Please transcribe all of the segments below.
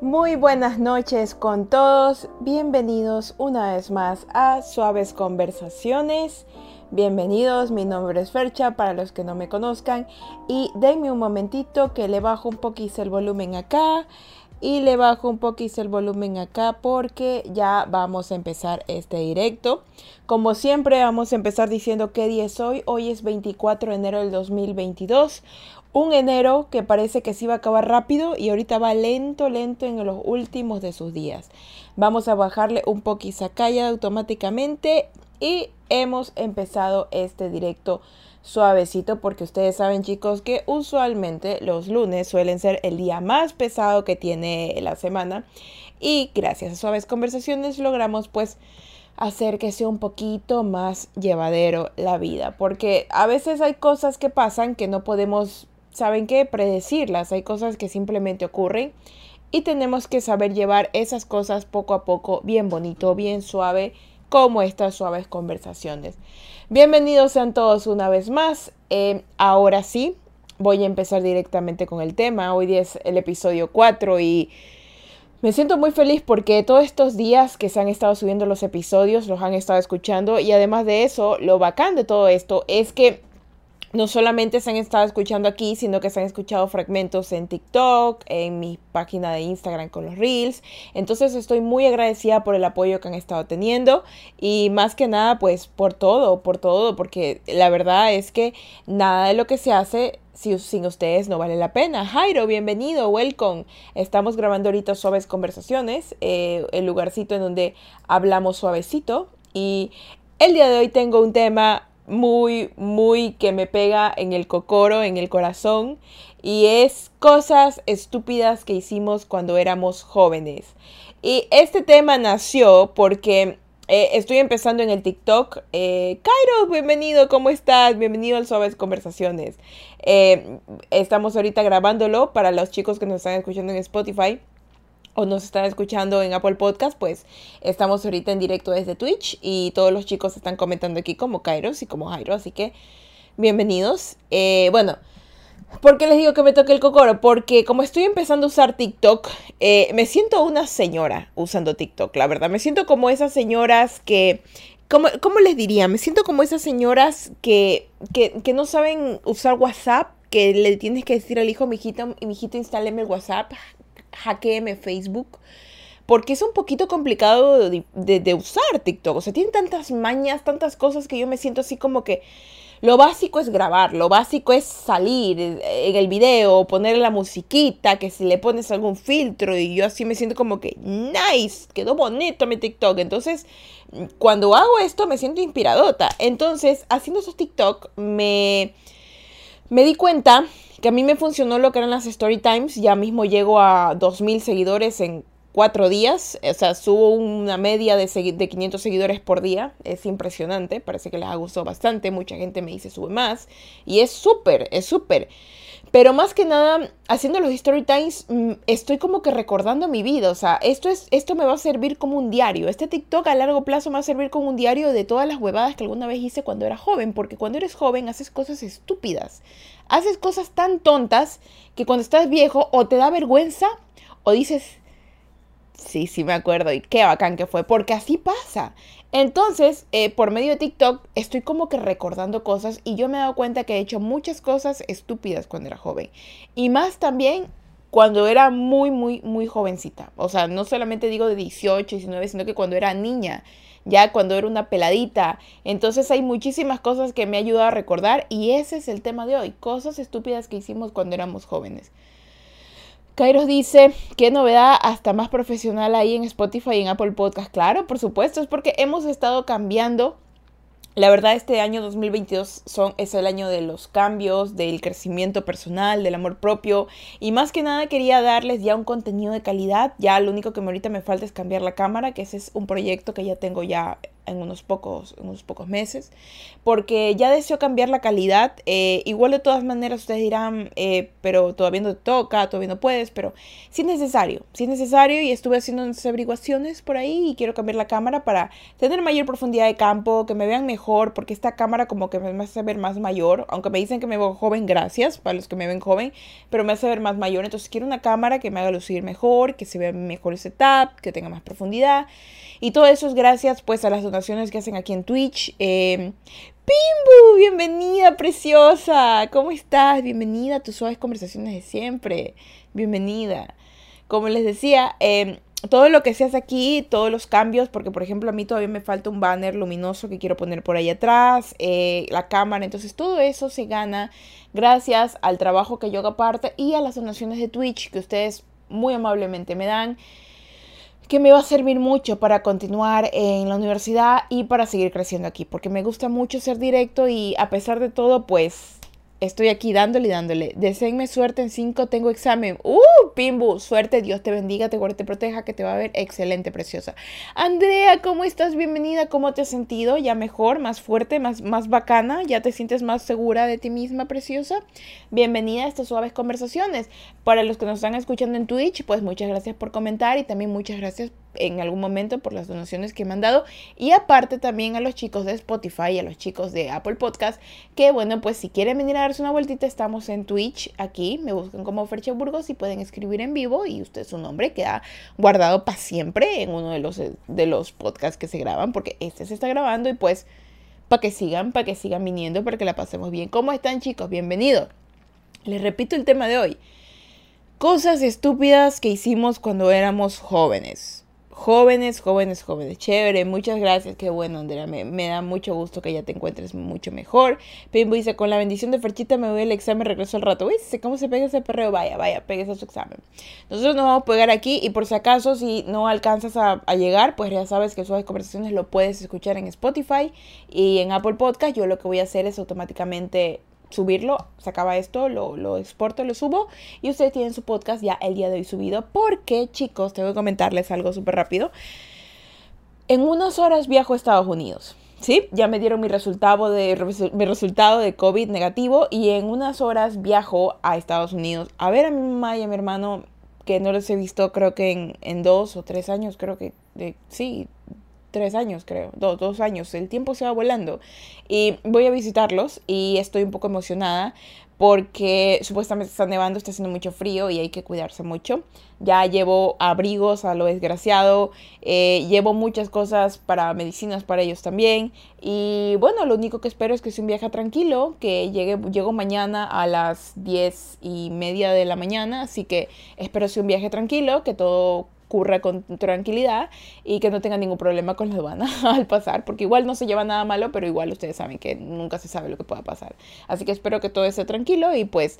Muy buenas noches con todos, bienvenidos una vez más a Suaves Conversaciones. Bienvenidos, mi nombre es Fercha para los que no me conozcan. Y denme un momentito que le bajo un poquito el volumen acá y le bajo un poquito el volumen acá porque ya vamos a empezar este directo. Como siempre vamos a empezar diciendo qué día es hoy. Hoy es 24 de enero del 2022. Un enero que parece que se iba a acabar rápido y ahorita va lento, lento en los últimos de sus días. Vamos a bajarle un poquito acá ya automáticamente y hemos empezado este directo suavecito porque ustedes saben chicos que usualmente los lunes suelen ser el día más pesado que tiene la semana. Y gracias a suaves conversaciones logramos pues hacer que sea un poquito más llevadero la vida. Porque a veces hay cosas que pasan que no podemos saben qué predecirlas. Hay cosas que simplemente ocurren y tenemos que saber llevar esas cosas poco a poco bien bonito bien suave como estas suaves conversaciones. Bienvenidos sean todos una vez más. Eh, ahora sí, voy a empezar directamente con el tema. Hoy es el episodio 4 y me siento muy feliz porque todos estos días que se han estado subiendo los episodios los han estado escuchando y además de eso, lo bacán de todo esto es que no solamente se han estado escuchando aquí, sino que se han escuchado fragmentos en TikTok, en mi página de Instagram con los Reels. Entonces estoy muy agradecida por el apoyo que han estado teniendo y más que nada pues por todo, por todo, porque la verdad es que nada de lo que se hace si, sin ustedes no vale la pena. Jairo, bienvenido, welcome. Estamos grabando ahorita Suaves Conversaciones, eh, el lugarcito en donde hablamos suavecito y el día de hoy tengo un tema muy, muy que me pega en el cocoro, en el corazón, y es cosas estúpidas que hicimos cuando éramos jóvenes. Y este tema nació porque eh, estoy empezando en el TikTok. Eh, Cairo, bienvenido, ¿cómo estás? Bienvenido al Suaves Conversaciones. Eh, estamos ahorita grabándolo para los chicos que nos están escuchando en Spotify o nos están escuchando en Apple Podcast, pues estamos ahorita en directo desde Twitch y todos los chicos están comentando aquí como Kairos y como Jairo, así que bienvenidos. Eh, bueno, ¿por qué les digo que me toque el cocoro? Porque como estoy empezando a usar TikTok, eh, me siento una señora usando TikTok, la verdad. Me siento como esas señoras que... ¿Cómo, ¿Cómo, les diría? Me siento como esas señoras que, que, que no saben usar WhatsApp que le tienes que decir al hijo, mijito, mijito, instáleme el WhatsApp, hackeeme Facebook. Porque es un poquito complicado de, usar TikTok. O sea, tiene tantas mañas, tantas cosas que yo me siento así como que lo básico es grabar, lo básico es salir en el video, poner la musiquita, que si le pones algún filtro y yo así me siento como que nice, quedó bonito mi TikTok. Entonces, cuando hago esto me siento inspiradota. Entonces, haciendo esos TikTok me, me di cuenta que a mí me funcionó lo que eran las story times. Ya mismo llego a 2.000 seguidores en cuatro días. O sea, subo una media de, de 500 seguidores por día. Es impresionante. Parece que les ha gustado bastante. Mucha gente me dice sube más. Y es súper, es súper. Pero más que nada, haciendo los story times, mm, estoy como que recordando mi vida. O sea, esto, es, esto me va a servir como un diario. Este TikTok a largo plazo me va a servir como un diario de todas las huevadas que alguna vez hice cuando era joven. Porque cuando eres joven haces cosas estúpidas. Haces cosas tan tontas que cuando estás viejo o te da vergüenza o dices, sí, sí me acuerdo y qué bacán que fue. Porque así pasa. Entonces, eh, por medio de TikTok, estoy como que recordando cosas y yo me he dado cuenta que he hecho muchas cosas estúpidas cuando era joven. Y más también cuando era muy, muy, muy jovencita. O sea, no solamente digo de 18, 19, sino que cuando era niña, ya cuando era una peladita. Entonces hay muchísimas cosas que me han ayudado a recordar y ese es el tema de hoy, cosas estúpidas que hicimos cuando éramos jóvenes. Kairos dice, qué novedad, hasta más profesional ahí en Spotify y en Apple Podcast. Claro, por supuesto, es porque hemos estado cambiando. La verdad, este año 2022 son, es el año de los cambios, del crecimiento personal, del amor propio. Y más que nada quería darles ya un contenido de calidad. Ya lo único que ahorita me falta es cambiar la cámara, que ese es un proyecto que ya tengo ya en unos pocos, unos pocos meses, porque ya deseo cambiar la calidad. Eh, igual de todas maneras ustedes dirán, eh, pero todavía no te toca, todavía no puedes, pero si es necesario, si es necesario y estuve haciendo unas averiguaciones por ahí y quiero cambiar la cámara para tener mayor profundidad de campo, que me vean mejor, porque esta cámara como que me hace ver más mayor, aunque me dicen que me veo joven, gracias para los que me ven joven, pero me hace ver más mayor, entonces quiero una cámara que me haga lucir mejor, que se vea mejor el setup, que tenga más profundidad. Y todo eso es gracias pues a las donaciones que hacen aquí en Twitch. Eh, Pimbu, bienvenida preciosa. ¿Cómo estás? Bienvenida a tus suaves conversaciones de siempre. Bienvenida. Como les decía, em, todo lo que se hace aquí, todos los cambios, porque por ejemplo a mí todavía me falta un banner luminoso que quiero poner por ahí atrás, eh, la cámara, entonces todo eso se gana gracias al trabajo que yo hago aparte y a las donaciones de Twitch que ustedes muy amablemente me dan que me va a servir mucho para continuar en la universidad y para seguir creciendo aquí, porque me gusta mucho ser directo y a pesar de todo, pues estoy aquí dándole y dándole. Deseenme suerte en 5, tengo examen. ¡Uh! Pimbu, suerte, Dios te bendiga, te guarde, te proteja, que te va a ver excelente, preciosa. Andrea, ¿cómo estás? Bienvenida, ¿cómo te has sentido? ¿Ya mejor, más fuerte, más, más bacana? ¿Ya te sientes más segura de ti misma, preciosa? Bienvenida a estas suaves conversaciones. Para los que nos están escuchando en Twitch, pues muchas gracias por comentar y también muchas gracias en algún momento por las donaciones que me han dado y aparte también a los chicos de Spotify y a los chicos de Apple Podcast que bueno pues si quieren venir a darse una vueltita estamos en Twitch aquí me buscan como Ferche Burgos y pueden escribir en vivo y usted su nombre queda guardado para siempre en uno de los, de los podcasts que se graban porque este se está grabando y pues para que sigan, para que sigan viniendo, para que la pasemos bien. ¿Cómo están chicos? Bienvenidos. Les repito el tema de hoy. Cosas estúpidas que hicimos cuando éramos jóvenes jóvenes, jóvenes, jóvenes. Chévere, muchas gracias. Qué bueno, Andrea. Me, da mucho gusto que ya te encuentres mucho mejor. Pimbo dice, con la bendición de Ferchita me voy al examen, regreso al rato. Uy, ¿cómo se pega ese perreo? Vaya, vaya, pegues a su examen. Nosotros nos vamos a pegar aquí y por si acaso, si no alcanzas a, llegar, pues ya sabes que sus conversaciones lo puedes escuchar en Spotify y en Apple Podcast. Yo lo que voy a hacer es automáticamente subirlo, se acaba esto, lo, lo, exporto, lo subo y ustedes tienen su podcast ya el día de hoy subido porque chicos, tengo que comentarles algo súper rápido. En unas horas viajo a Estados Unidos. Sí, ya me dieron mi resultado de, mi resultado de COVID negativo y en unas horas viajo a Estados Unidos a ver a mi mamá y a mi hermano que no los he visto creo que en, en dos o tres años, creo que sí, tres años, creo, dos, dos años, el tiempo se va volando. Y voy a visitarlos y estoy un poco emocionada porque supuestamente está nevando, está haciendo mucho frío y hay que cuidarse mucho. Ya llevo abrigos a lo desgraciado, eh, llevo muchas cosas para medicinas para ellos también. Y bueno, lo único que espero es que sea un viaje tranquilo, que llegue, llego mañana a las diez y media de la mañana, así que espero sea un viaje tranquilo, que todo ocurra con tranquilidad y que no tenga ningún problema con la aduana al pasar, porque igual no se lleva nada malo, pero igual ustedes saben que nunca se sabe lo que pueda pasar. Así que espero que todo esté tranquilo y pues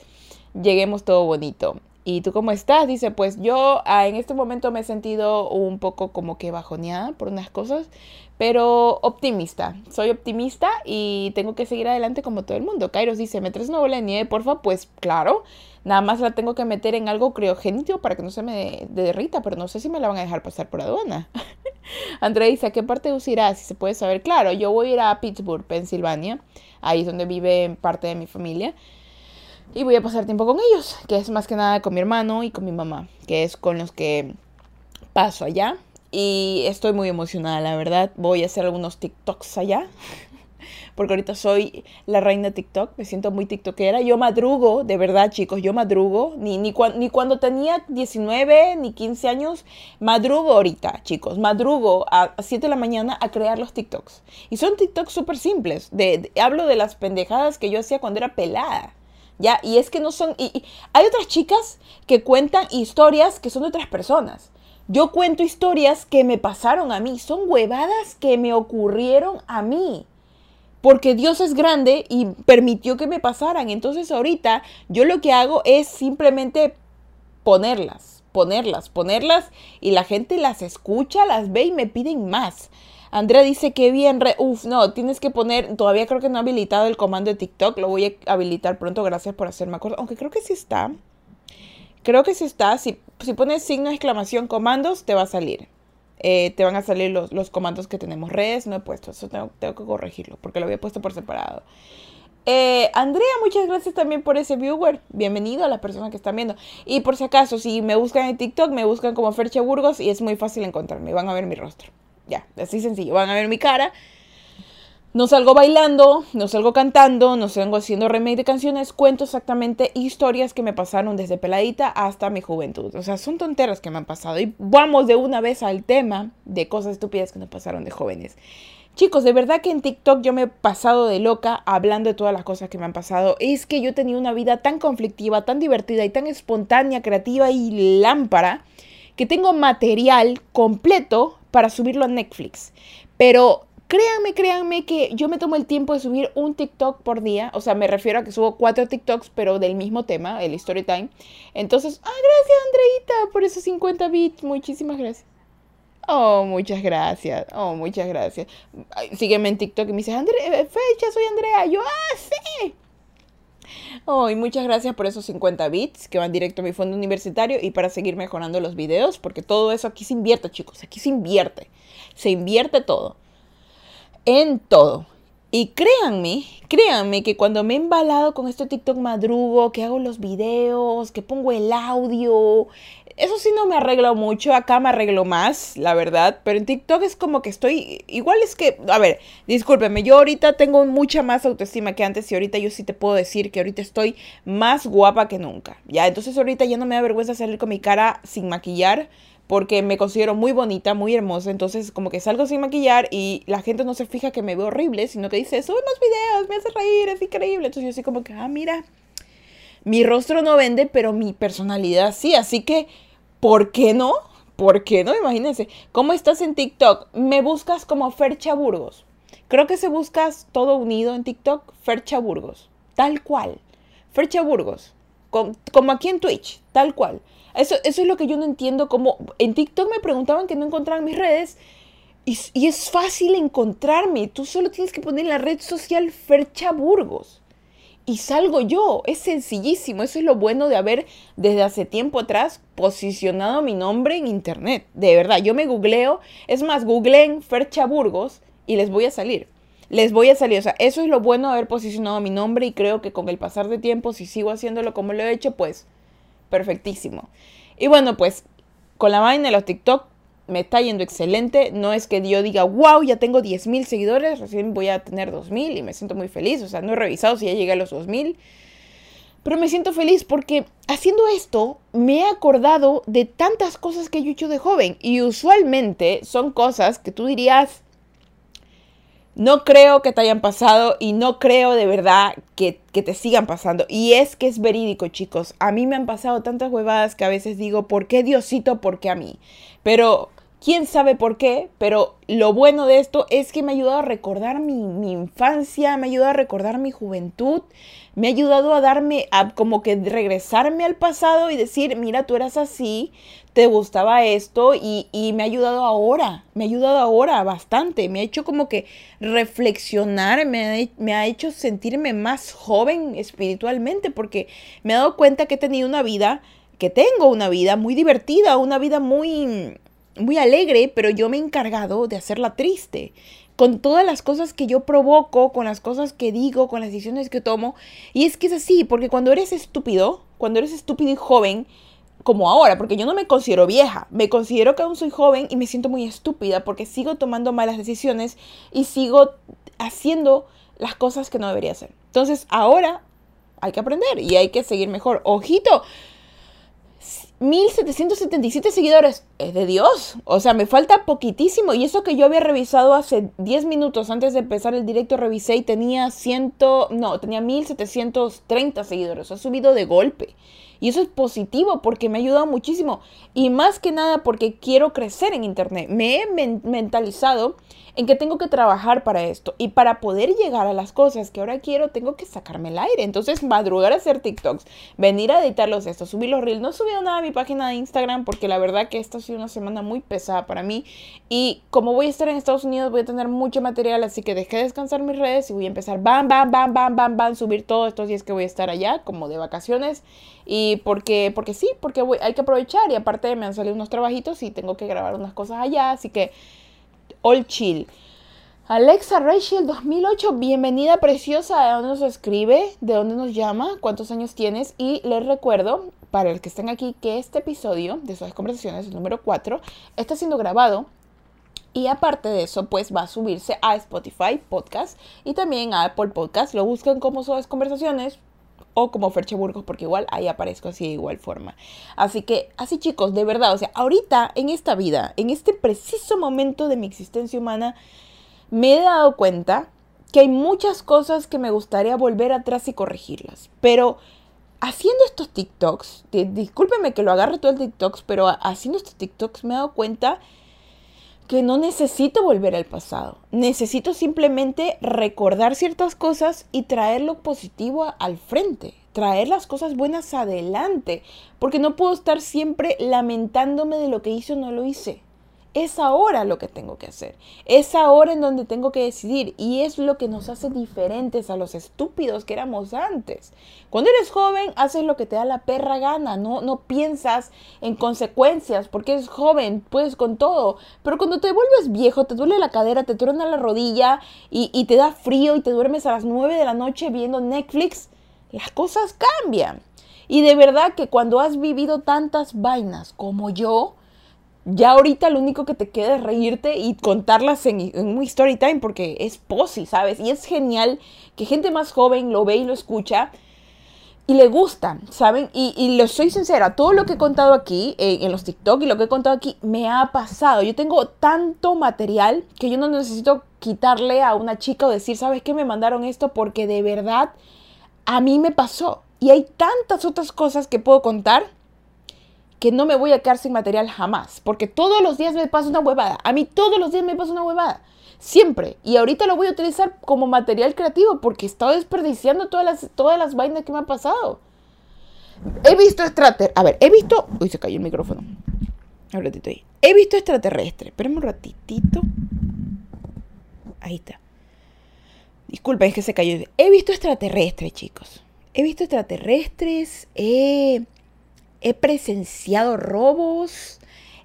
lleguemos todo bonito. ¿Y tú cómo estás? Dice, pues yo ah, en este momento me he sentido un poco como que bajoneada por unas cosas, pero optimista. Soy optimista y tengo que seguir adelante como todo el mundo. Kairos dice, ¿me traes una bola de porfa? Pues claro, nada más la tengo que meter en algo criogénico para que no se me derrita, pero no sé si me la van a dejar pasar por aduana. Andrea dice, ¿a qué parte irás? Si se puede saber. Claro, yo voy a ir a Pittsburgh, Pensilvania. Ahí es donde vive parte de mi familia. Y voy a pasar tiempo con ellos, que es más que nada con mi hermano y con mi mamá, que es con los que paso allá. Y estoy muy emocionada, la verdad. Voy a hacer algunos TikToks allá. Porque ahorita soy la reina TikTok. Me siento muy TikTokera. Yo madrugo, de verdad, chicos. Yo madrugo. Ni, ni, ni cuando tenía 19 ni 15 años. Madrugo ahorita, chicos. Madrugo a, 7 de la mañana a crear los TikToks. Y son TikToks súper simples. De, hablo de las pendejadas que yo hacía cuando era pelada. ¿Ya? Y es que no son... y hay otras chicas que cuentan historias que son de otras personas. Yo cuento historias que me pasaron a mí, son huevadas que me ocurrieron a mí. Porque Dios es grande y permitió que me pasaran. Entonces ahorita yo lo que hago es simplemente ponerlas, ponerlas, ponerlas y la gente las escucha, las ve y me piden más. Andrea dice que bien, re uf, no, tienes que poner, todavía creo que no he habilitado el comando de TikTok, lo voy a habilitar pronto, gracias por hacerme acuerdo, aunque creo que sí está. Creo que sí está, si, si pones signo de exclamación comandos, te va a salir. Eh, te van a salir los, los, comandos que tenemos. Redes no he puesto, eso tengo, tengo que corregirlo porque lo había puesto por separado. Eh, Andrea, muchas gracias también por ese viewer. Bienvenido a las personas que están viendo. Y por si acaso, si me buscan en TikTok, me buscan como Fercha Burgos y es muy fácil encontrarme. Van a ver mi rostro. Ya, así sencillo. Van a ver mi cara. No salgo bailando, no salgo cantando, no salgo haciendo remake de canciones, cuento exactamente historias que me pasaron desde peladita hasta mi juventud. O sea, son tonteras que me han pasado. Y vamos de una vez al tema de cosas estúpidas que nos pasaron de jóvenes. Chicos, de verdad que en TikTok yo me he pasado de loca hablando de todas las cosas que me han pasado. Es que yo tenía una vida tan conflictiva, tan divertida y tan espontánea, creativa y lámpara que tengo material completo para subirlo a Netflix. Pero créanme, créanme que yo me tomo el tiempo de subir un TikTok por día. O sea, me refiero a que subo cuatro TikToks, pero del mismo tema, el story time. Entonces, ah, gracias Andreita por esos 50 bits. Muchísimas gracias. Oh, muchas gracias. Oh, muchas gracias. sígueme en TikTok y me dices, Andrea, eh, fecha, soy Andrea. Yo, ah, sí. Oh, y muchas gracias por esos 50 bits que van directo a mi fondo universitario y para seguir mejorando los videos, porque todo eso aquí se invierte, chicos. Aquí se invierte. Se invierte todo. En todo. Y créanme, créanme que cuando me he embalado con este TikTok madrugo, que hago los videos, que pongo el audio, eso sí no me arreglo mucho, acá me arreglo más, la verdad, pero en TikTok es como que estoy, igual es que, a ver, discúlpeme, yo ahorita tengo mucha más autoestima que antes y ahorita yo sí te puedo decir que ahorita estoy más guapa que nunca, ya, entonces ahorita ya no me da vergüenza salir con mi cara sin maquillar porque me considero muy bonita, muy hermosa, entonces como que salgo sin maquillar y la gente no se fija que me veo horrible, sino que dice, sube más videos, me hace reír, es increíble, entonces yo así como que, ah, mira, mi rostro no vende, pero mi personalidad sí, así que ¿Por qué no? ¿Por qué no? Imagínense. ¿Cómo estás en TikTok? Me buscas como Fercha Burgos. Creo que se buscas todo unido en TikTok, Fercha Burgos. Tal cual. Fercha Burgos. como aquí en Twitch, tal cual. Eso, eso es lo que yo no entiendo. Como en TikTok me preguntaban que no encontraban mis redes. Y, y es fácil encontrarme. Tú solo tienes que poner la red social Fercha Burgos y salgo yo. Es sencillísimo. Eso es lo bueno de haber desde hace tiempo atrás posicionado mi nombre en internet. De verdad, yo me googleo. Es más, googleen Fercha Burgos y les voy a salir. Les voy a salir. O sea, eso es lo bueno de haber posicionado mi nombre y creo que con el pasar de tiempo, si sigo haciéndolo como lo he hecho, pues perfectísimo. Y bueno, pues con la vaina de los TikTok me está yendo excelente. No es que yo diga, wow, ya tengo 10.000 seguidores, recién voy a tener 2.000 y me siento muy feliz. O sea, no he revisado si ya llegué a los 2.000. Pero me siento feliz porque haciendo esto me he acordado de tantas cosas que yo he hecho de joven. Y usualmente son cosas que tú dirías, no creo que te hayan pasado y no creo de verdad que, que, te sigan pasando. Y es que es verídico, chicos. A mí me han pasado tantas huevadas que a veces digo, ¿por qué Diosito? ¿Por qué a mí? Pero quién sabe por qué, pero lo bueno de esto es que me ha ayudado a recordar mi, infancia, me ha ayudado a recordar mi juventud, me ha ayudado a darme, a como que regresarme al pasado y decir, mira, tú eras así, te gustaba esto y, y me ha ayudado ahora, me ha ayudado ahora bastante, me ha hecho como que reflexionar, me ha, me ha hecho sentirme más joven espiritualmente porque me he dado cuenta que he tenido una vida que tengo una vida muy divertida, una vida muy muy alegre, pero yo me he encargado de hacerla triste. Con todas las cosas que yo provoco, con las cosas que digo, con las decisiones que tomo. Y es que es así, porque cuando eres estúpido, cuando eres estúpido y joven, como ahora, porque yo no me considero vieja, me considero que aún soy joven y me siento muy estúpida porque sigo tomando malas decisiones y sigo haciendo las cosas que no debería hacer. Entonces ahora hay que aprender y hay que seguir mejor. Ojito, 1777 seguidores. Es de Dios. O sea, me falta poquitísimo. Y eso que yo había revisado hace 10 minutos antes de empezar el directo, revisé y tenía 100, no, tenía 1730 seguidores. Ha subido de golpe. Y eso es positivo porque me ha ayudado muchísimo. Y más que nada porque quiero crecer en Internet. Me he mentalizado en que tengo que trabajar para esto. Y para poder llegar a las cosas que ahora quiero, tengo que sacarme el aire. Entonces, madrugar a hacer TikToks, venir a editarlos estos, subir los reels. No he subido nada a mi página de Instagram porque la verdad que esta ha sido una semana muy pesada para mí. Y como voy a estar en Estados Unidos, voy a tener mucho material. Así que dejé descansar mis redes y voy a empezar bam, bam, bam, bam, bam, bam, subir todos estos días que voy a estar allá, como de vacaciones Y porque, porque sí, porque hay que aprovechar. Y aparte me han salido unos trabajitos y tengo que grabar unas cosas allá. Así que, all chill. Alexa Rachel 2008, bienvenida preciosa. ¿De dónde nos escribe? ¿De dónde nos llama? ¿Cuántos años tienes? Y les recuerdo, para el que estén aquí, que este episodio de Suaves Conversaciones, el número 4, está siendo grabado y aparte de eso, pues va a subirse a Spotify Podcast y también a Apple Podcast. Lo buscan como Suaves Conversaciones o como Ferche Burgos, porque igual ahí aparezco así de igual forma. Así que, así chicos, de verdad, o sea, ahorita en esta vida, en este preciso momento de mi existencia humana, me he dado cuenta que hay muchas cosas que me gustaría volver atrás y corregirlas. Pero haciendo estos TikToks, discúlpeme que lo agarre todo el TikToks, pero haciendo estos TikToks me he dado cuenta que no necesito volver al pasado. Necesito simplemente recordar ciertas cosas y traer lo positivo al frente, traer las cosas buenas adelante, porque no puedo estar siempre lamentándome de lo que hice o no lo hice. Es ahora lo que tengo que hacer. Es ahora en donde tengo que decidir. Y es lo que nos hace diferentes a los estúpidos que éramos antes. Cuando eres joven, haces lo que te da la perra gana. No, no piensas en consecuencias porque eres joven, puedes con todo. Pero cuando te vuelves viejo, te duele la cadera, te truena la rodilla y, y te da frío y te duermes a las 9 de la noche viendo Netflix, las cosas cambian. Y de verdad que cuando has vivido tantas vainas como yo, ya ahorita lo único que te queda es reírte y contarlas en, un story time porque es posi, ¿sabes? Y es genial que gente más joven lo ve y lo escucha y le gusta, ¿saben? Y, y lo soy sincera, todo lo que he contado aquí eh, en los TikTok y lo que he contado aquí me ha pasado. Yo tengo tanto material que yo no necesito quitarle a una chica o decir, ¿sabes qué? Me mandaron esto porque de verdad a mí me pasó. Y hay tantas otras cosas que puedo contar que no me voy a quedar sin material jamás, porque todos los días me pasa una huevada. A mí todos los días me pasa una huevada. Siempre. Y ahorita lo voy a utilizar como material creativo porque he estado desperdiciando todas las, todas las vainas que me han pasado. He visto extraterrestre. A ver, he visto. Uy, se cayó el micrófono. Un ratito ahí. He visto extraterrestre. Espérame un ratitito. Ahí está. Disculpen, es que se cayó. He visto extraterrestres, chicos. He visto extraterrestres. He he presenciado robos,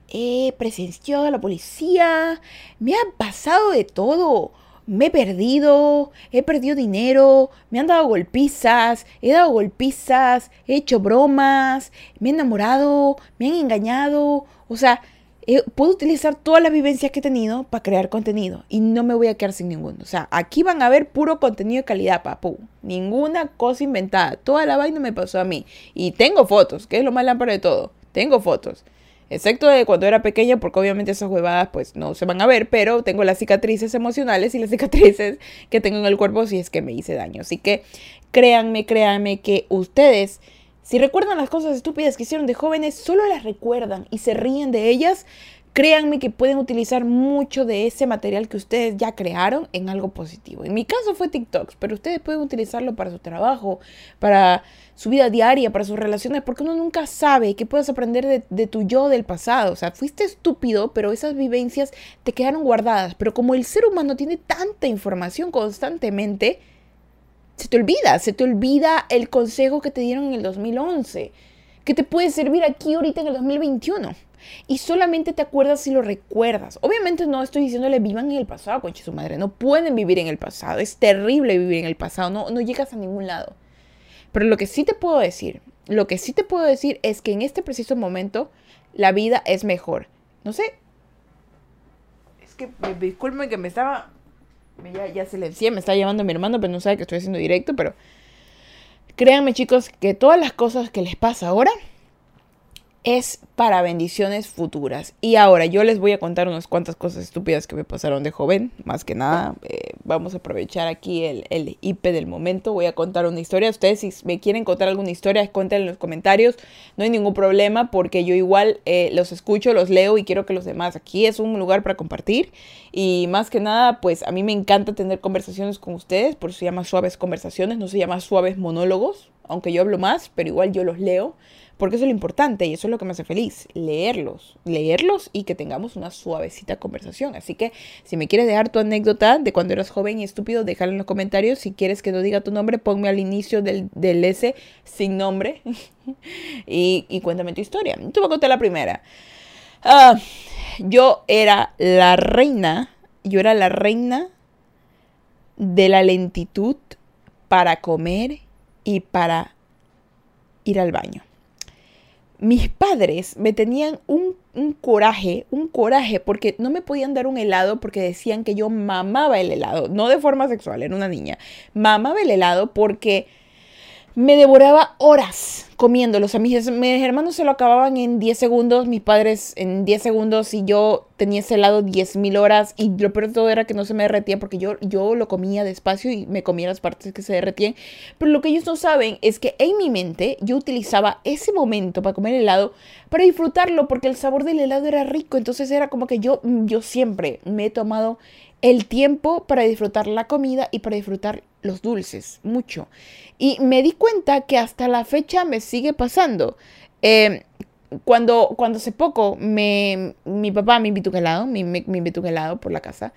he presenciado a la policía, me ha pasado de todo. Me he perdido, he perdido dinero, me han dado golpizas, he dado golpizas, he hecho bromas, me he enamorado, me han engañado. O sea, puedo utilizar todas las vivencias que he tenido para crear contenido y no me voy a quedar sin ninguno. O sea, aquí van a ver puro contenido de calidad, papu. Ninguna cosa inventada. Toda la vaina me pasó a mí. Y tengo fotos, que es lo más lámpara de todo. Tengo fotos. Excepto de cuando era pequeña, porque obviamente esas huevadas pues no se van a ver, pero tengo las cicatrices emocionales y las cicatrices que tengo en el cuerpo si es que me hice daño. Así que créanme, créanme que ustedes si recuerdan las cosas estúpidas que hicieron de jóvenes, solo las recuerdan y se ríen de ellas, créanme que pueden utilizar mucho de ese material que ustedes ya crearon en algo positivo. En mi caso fue TikToks, pero ustedes pueden utilizarlo para su trabajo, para su vida diaria, para sus relaciones, porque uno nunca sabe qué puedes aprender de, de, tu yo del pasado. O sea, fuiste estúpido, pero esas vivencias te quedaron guardadas. Pero como el ser humano tiene tanta información constantemente, se te olvida, se te olvida el consejo que te dieron en el 2011, que te puede servir aquí ahorita en el 2021. Y solamente te acuerdas si lo recuerdas. Obviamente no estoy diciéndole vivan en el pasado, conche su madre. No pueden vivir en el pasado. Es terrible vivir en el pasado. No, no llegas a ningún lado. Pero lo que sí te puedo decir, lo que sí te puedo decir es que en este preciso momento la vida es mejor. No sé. Es que disculpen que me estaba ya, ya silencié, me está llamando mi hermano, pero no sabe que estoy haciendo directo, pero créanme chicos que todas las cosas que les pasa ahora es para bendiciones futuras. Y ahora yo les voy a contar unas cuantas cosas estúpidas que me pasaron de joven. Más que nada, eh, vamos a aprovechar aquí el, el, IP del momento. Voy a contar una historia. Ustedes si me quieren contar alguna historia, cuéntenla en los comentarios. No hay ningún problema porque yo igual eh, los escucho, los leo y quiero que los demás. Aquí es un lugar para compartir. Y más que nada, pues a mí me encanta tener conversaciones con ustedes. Por eso se llama suaves conversaciones, no se llama suaves monólogos aunque yo hablo más, pero igual yo los leo, porque eso es lo importante y eso es lo que me hace feliz, leerlos, leerlos y que tengamos una suavecita conversación. Así que si me quieres dejar tu anécdota de cuando eras joven y estúpido, déjala en los comentarios. Si quieres que no diga tu nombre, ponme al inicio del, del S sin nombre y, cuéntame tu historia. Te voy a contar la primera. Ah, yo era la reina, yo era la reina de la lentitud para comer y para ir al baño mis padres me tenían un, coraje, un coraje, porque no me podían dar un helado porque decían que yo mamaba el helado, no de forma sexual, era una niña, mamaba el helado porque me devoraba horas comiéndolos. A mis, mis hermanos se lo acababan en 10 segundos, mis padres en 10 segundos y yo tenía ese helado 10.000 horas y lo peor de todo era que no se me derretía porque yo, yo lo comía despacio y me comía las partes que se derretían. Pero lo que ellos no saben es que en mi mente yo utilizaba ese momento para comer helado para disfrutarlo porque el sabor del helado era rico. Entonces era como que yo, yo siempre me he tomado el tiempo para disfrutar la comida y para disfrutar los dulces, mucho. Y me di cuenta que hasta la fecha me sigue pasando. Em, cuando, cuando hace poco me, mi papá me invitó un helado, me, me, invitó helado por la casa.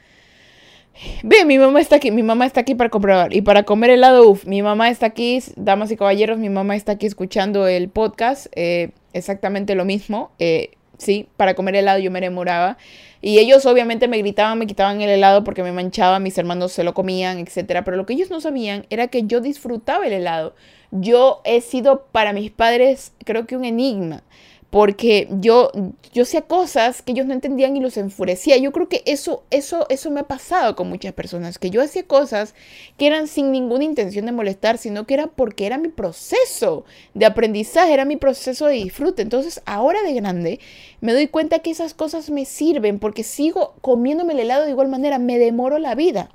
Ve, mi mamá está aquí, mi mamá está aquí para comprar y para comer helado, uff, mi mamá está aquí, damas y caballeros, mi mamá está aquí escuchando el podcast, eh, exactamente lo mismo, eh, sí, para comer helado yo me enamoraba. Y ellos obviamente me gritaban, me quitaban el helado porque me manchaba, mis hermanos se lo comían, etc. Pero lo que ellos no sabían era que yo disfrutaba el helado. Yo he sido para mis padres creo que un enigma porque yo, yo hacía cosas que ellos no entendían y los enfurecía. Yo creo que eso, eso, eso me ha pasado con muchas personas, que yo hacía cosas que eran sin ninguna intención de molestar, sino que era porque era mi proceso de aprendizaje, era mi proceso de disfrute. Entonces, ahora de grande, me doy cuenta que esas cosas me sirven porque sigo comiéndome el helado de igual manera, me demoro la vida.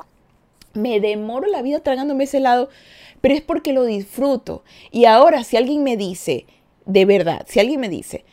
Me demoro la vida tragándome ese helado, pero es porque lo disfruto. Y ahora, si alguien me dice, de verdad, si alguien me dice,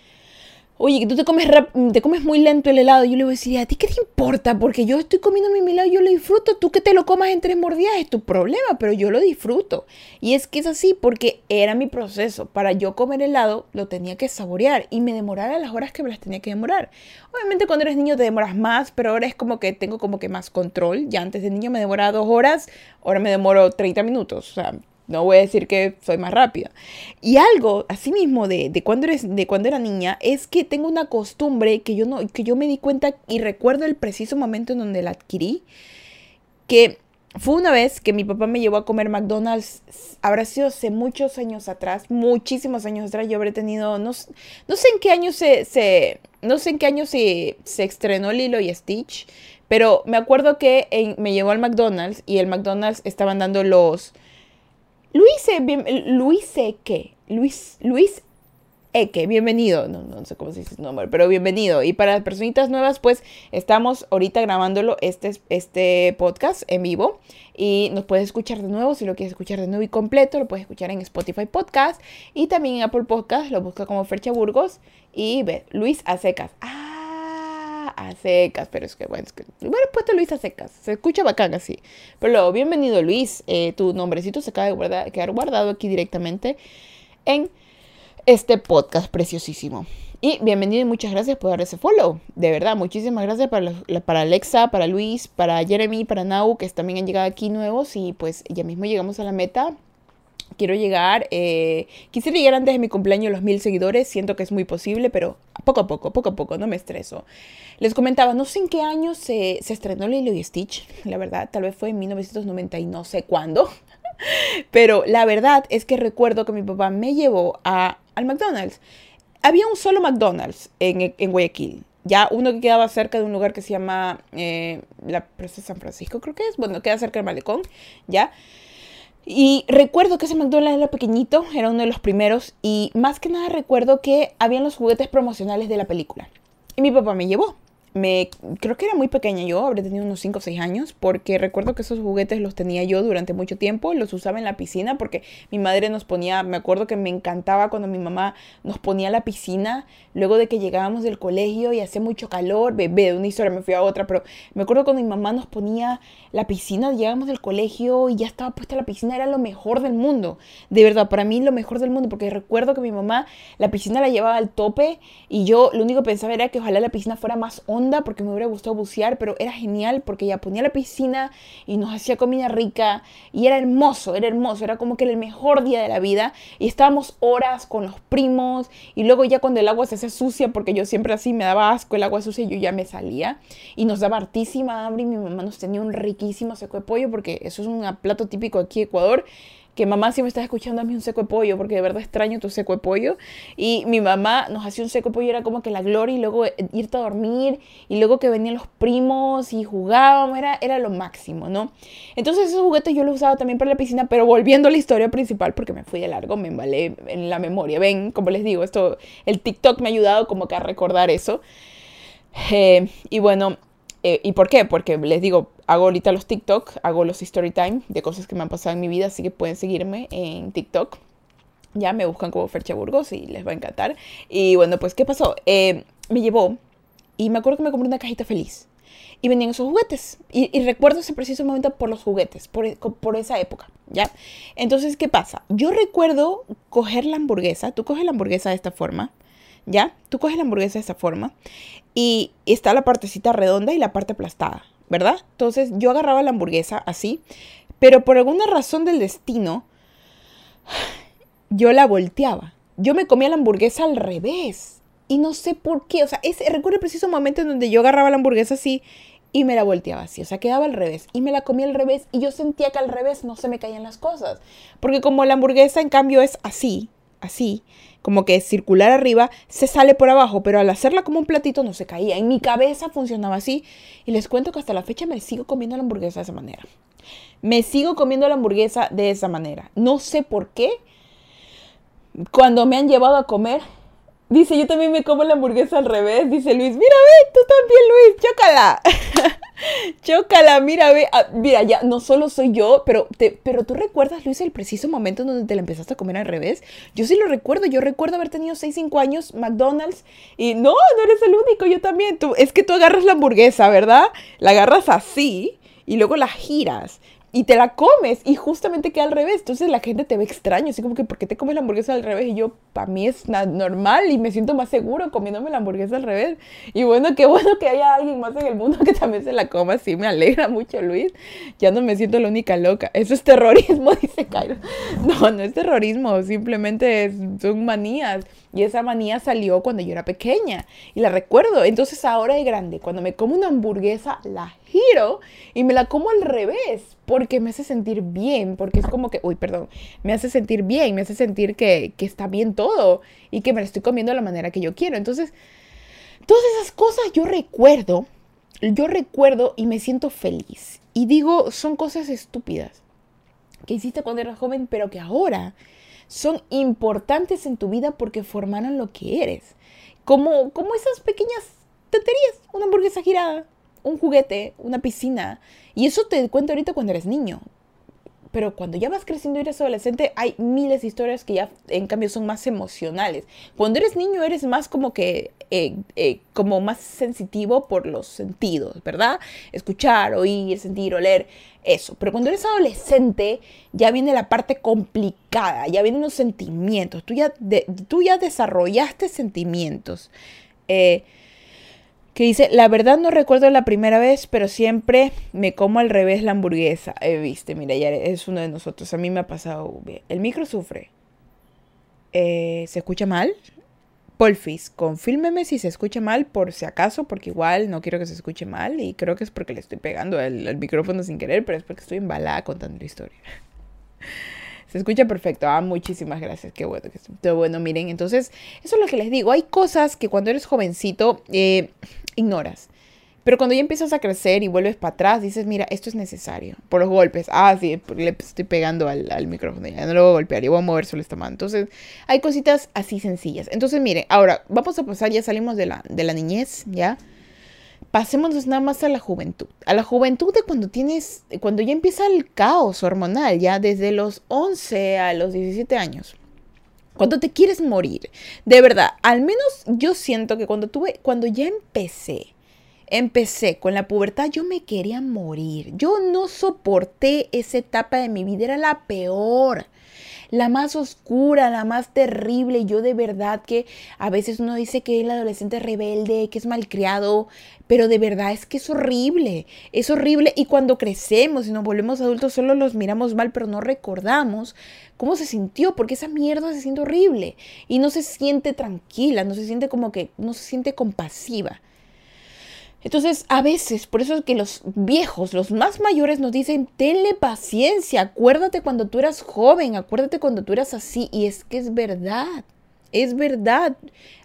oye, que tú te comes, te comes muy lento el helado, yo le voy a decir, ¿a ti qué te importa? Porque yo estoy comiendo mi helado yo lo disfruto. Tú que te lo comas en tres mordidas es tu problema, pero yo lo disfruto. Y es que es así porque era mi proceso. Para yo comer helado lo tenía que saborear y me demorara las horas que me las tenía que demorar. Obviamente cuando eres niño te demoras más, pero ahora es como que tengo como que más control. Ya antes de niño me demoraba dos horas, ahora me demoro 30 minutos. O sea, no voy a decir que soy más rápida. Y algo, así mismo, de, cuando, eres, de cuando era niña, es que tengo una costumbre que yo, no, que yo me di cuenta y recuerdo el preciso momento en donde la adquirí, que fue una vez que mi papá me llevó a comer McDonald's, habrá sido hace muchos años atrás, muchísimos años atrás, yo habré tenido, no, no sé en qué año se, se, no sé en qué año se, se estrenó Lilo y Stitch, pero me acuerdo que me llevó al McDonald's y el McDonald's estaban dando los Luis, bien, Luis Eque, Luis, Luis Eque, bienvenido. No, no sé cómo se dice su nombre, pero bienvenido. Y para las personitas nuevas, pues estamos ahorita grabándolo este, este podcast en vivo. Y nos puedes escuchar de nuevo. Si lo quieres escuchar de nuevo y completo, lo puedes escuchar en Spotify Podcast. Y también en Apple Podcast. Lo busca como Fercha Burgos. Y ve, Luis Acecas. Ah, a secas, pero es que bueno, es que bueno, puesto Luis a secas, se escucha bacán así. Pero luego, bienvenido Luis, eh, tu nombrecito se acaba de quedar guardado aquí directamente en este podcast preciosísimo. Y bienvenido y muchas gracias por dar ese follow. De verdad, muchísimas gracias para, para Alexa, para Luis, para Jeremy, para Nau, que también han llegado aquí nuevos. Y pues ya mismo llegamos a la meta quiero llegar, eh, quisiera llegar antes de mi cumpleaños los mil seguidores, siento que es muy posible, pero poco a poco, poco a poco, no me estreso. Les comentaba, no sé en qué año se, se estrenó Lilo y Stitch, la verdad, tal vez fue en 1990 y no sé cuándo, pero la verdad es que recuerdo que mi papá me llevó a, al McDonald's. Había un solo McDonald's en, en Guayaquil, ya uno que quedaba cerca de un lugar que se llama eh, la Plaza San Francisco, creo que es, bueno, queda cerca del malecón, ya. Y recuerdo que ese McDonald's era pequeñito, era uno de los primeros, y más que nada recuerdo que habían los juguetes promocionales de la película. Y mi papá me llevó. Me creo que era muy pequeña yo, habría tenido unos 5 o 6 años, porque recuerdo que esos juguetes los tenía yo durante mucho tiempo, los usaba en la piscina porque mi madre nos ponía, me acuerdo que me encantaba cuando mi mamá nos ponía la piscina, luego de que llegábamos del colegio y hacía mucho calor, bebé, de una historia me fui a otra, pero me acuerdo cuando mi mamá nos ponía la piscina, llegábamos del colegio y ya estaba puesta la piscina, era lo mejor del mundo, de verdad, para mí lo mejor del mundo, porque recuerdo que mi mamá la piscina la llevaba al tope y yo lo único que pensaba era que ojalá la piscina fuera más honda porque me hubiera gustado bucear, pero era genial porque ella ponía la piscina y nos hacía comida rica y era hermoso, era hermoso, era como que el mejor día de la vida y estábamos horas con los primos y luego ya cuando el agua se hacía sucia, porque yo siempre así me daba asco el agua sucia, yo ya me salía y nos daba hartísima hambre y mi mamá nos tenía un riquísimo seco de pollo porque eso es un plato típico aquí Ecuador que mamá si me estás escuchando mí un seco de pollo, porque de verdad extraño tu seco de pollo. Y mi mamá nos hacía un seco de pollo, era como que la gloria, y luego eh, irte a dormir, y luego que venían los primos y jugábamos, era, era lo máximo, ¿no? Entonces esos juguetes yo los usaba también para la piscina, pero volviendo a la historia principal, porque me fui de largo, me embalé en la memoria. Ven, como les digo, esto, el TikTok me ha ayudado como que a recordar eso. Eh, y bueno, eh, ¿Y por qué? Porque les digo, hago ahorita los TikTok, hago los story time de cosas que me han pasado en mi vida, así que pueden seguirme en TikTok. Ya me buscan como Fercha Burgos y les va a encantar. Y bueno, pues, ¿qué pasó? Eh, me llevó y me acuerdo que me compré una cajita feliz. Y venían esos juguetes. Y, recuerdo ese preciso momento por los juguetes, por, por esa época, ¿ya? Entonces, ¿qué pasa? Yo recuerdo coger la hamburguesa. Tú coges la hamburguesa de esta forma ¿ya? Tú coges la hamburguesa de esa forma y está la partecita redonda y la parte aplastada, ¿verdad? Entonces yo agarraba la hamburguesa así, pero por alguna razón del destino, yo la volteaba. Yo me comía la hamburguesa al revés. Y no sé por qué. O sea, ese, recuerdo el preciso momento en donde yo agarraba la hamburguesa así y me la volteaba así. O sea, quedaba al revés. Y me la comía al revés. Y yo sentía que al revés no se me caían las cosas. Porque como la hamburguesa en cambio es así, así, como que circular arriba, se sale por abajo, pero al hacerla como un platito no se caía. En mi cabeza funcionaba así y les cuento que hasta la fecha me sigo comiendo la hamburguesa de esa manera. Me sigo comiendo la hamburguesa de esa manera. No sé por qué. Cuando me han llevado a comer, dice, yo también me como la hamburguesa al revés. Dice Luis, mira, ve, tú también, Luis, chócala. Chócala, mira, ve, ah, mira, ya no solo soy yo, pero, te, pero tú recuerdas, Luis, el preciso momento en donde te la empezaste a comer al revés. Yo sí lo recuerdo, yo recuerdo haber tenido 6, 5 años, McDonald's, y no, no eres el único, yo también. Tú, es que tú agarras la hamburguesa, ¿verdad? La agarras así y luego la giras y te la comes y justamente queda al revés. Entonces la gente te ve extraño, así como que ¿por qué te comes la hamburguesa al revés? Y yo, para mí es normal y me siento más seguro comiéndome la hamburguesa al revés. Y bueno, qué bueno que haya alguien más en el mundo que también se la coma así. Me alegra mucho, Luis. Ya no me siento la única loca. Eso es terrorismo, dice Cairo. No, no es terrorismo, simplemente son manías. Y esa manía salió cuando yo era pequeña y la recuerdo. Entonces ahora de grande, cuando me como una hamburguesa, la giro y me la como al revés porque me hace sentir bien, porque es como que, uy, perdón, me hace sentir bien, me hace sentir que, que está bien todo y que me la estoy comiendo de la manera que yo quiero. Entonces, todas esas cosas yo recuerdo, yo recuerdo y me siento feliz. Y digo, son cosas estúpidas que hiciste cuando eras joven, pero que ahora son importantes en tu vida porque formaron lo que eres. Como, como esas pequeñas tonterías, una hamburguesa girada, un juguete, una piscina. Y eso te cuento ahorita cuando eres niño. Pero cuando ya vas creciendo y eres adolescente, hay miles de historias que ya en cambio son más emocionales. Cuando eres niño eres más como que, eh, eh, como más sensitivo por los sentidos, ¿verdad? Escuchar, oír, sentir, oler eso. Pero cuando eres adolescente, ya viene la parte complicada, ya vienen los sentimientos. Tú ya, tú ya desarrollaste sentimientos. Eh, que dice, la verdad no recuerdo la primera vez, pero siempre me como al revés la hamburguesa. Eh, viste, mira, ya es uno de nosotros. A mí me ha pasado bien. El micro sufre. Eh, ¿Se escucha mal? Polfis, confírmeme si se escucha mal por si acaso, porque igual no quiero que se escuche mal y creo que es porque le estoy pegando el, micrófono sin querer, pero es porque estoy embalada contando la historia. Se escucha perfecto. Ah, muchísimas gracias. Qué bueno. Qué bueno, miren. Entonces, eso es lo que les digo. Hay cosas que cuando eres jovencito eh, ignoras. Pero cuando ya empiezas a crecer y vuelves para atrás, dices, mira, esto es necesario. Por los golpes. Ah, sí, le estoy pegando al, micrófono. Ya no lo voy a golpear, yo voy a mover solo esta mano. Entonces, hay cositas así sencillas. Entonces, miren, ahora vamos a pasar, ya salimos de la, de la niñez, ¿ya? pasémonos nada más a la juventud. A la juventud de cuando tienes, cuando ya empieza el caos hormonal, ya desde los 11 a los 17 años. Cuando te quieres morir. De verdad, al menos yo siento que cuando tuve, cuando ya empecé, empecé con la pubertad, yo me quería morir. Yo no soporté esa etapa de mi vida, era la peor la más oscura, la más terrible. Yo de verdad que a veces uno dice que el adolescente rebelde, que es malcriado, pero de verdad es que es horrible, es horrible. Y cuando crecemos y nos volvemos adultos, solo los miramos mal, pero no recordamos cómo se sintió, porque esa mierda se siente horrible y no se siente tranquila, no se siente como que, no se siente compasiva. Entonces, a veces, por eso es que los viejos, los más mayores nos dicen, tenle paciencia, acuérdate cuando tú eras joven, acuérdate cuando tú eras así. Y es que es verdad, es verdad.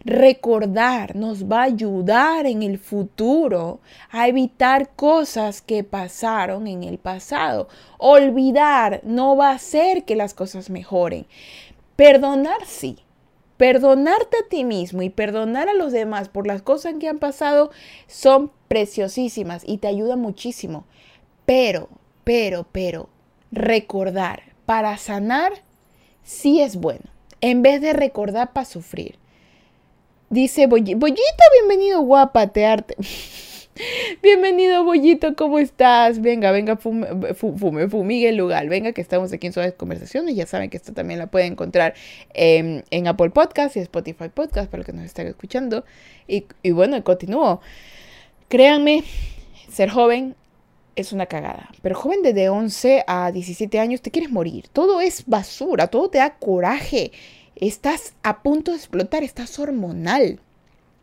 Recordar nos va a ayudar en el futuro a evitar cosas que pasaron en el pasado. Olvidar no va a hacer que las cosas mejoren. Perdonar sí, Perdonarte a ti mismo y perdonar a los demás por las cosas que han pasado son preciosísimas y te ayuda muchísimo. Pero, pero, pero, recordar para sanar sí es bueno, en vez de recordar para sufrir. Dice Bollito, bienvenido guapa, arte. Bienvenido, Bollito, ¿cómo estás? Venga, venga, fume, fume, fumigue el lugar. Venga, que estamos aquí en Suaves Conversaciones. Ya saben que esto también la pueden encontrar en Apple Podcast y Spotify Podcast para los que nos están escuchando. Y, y bueno, continúo. Créanme, ser joven es una cagada. Pero joven de 11 a 17 años te quieres morir. Todo es basura, todo te da coraje. Estás a punto de explotar, estás hormonal.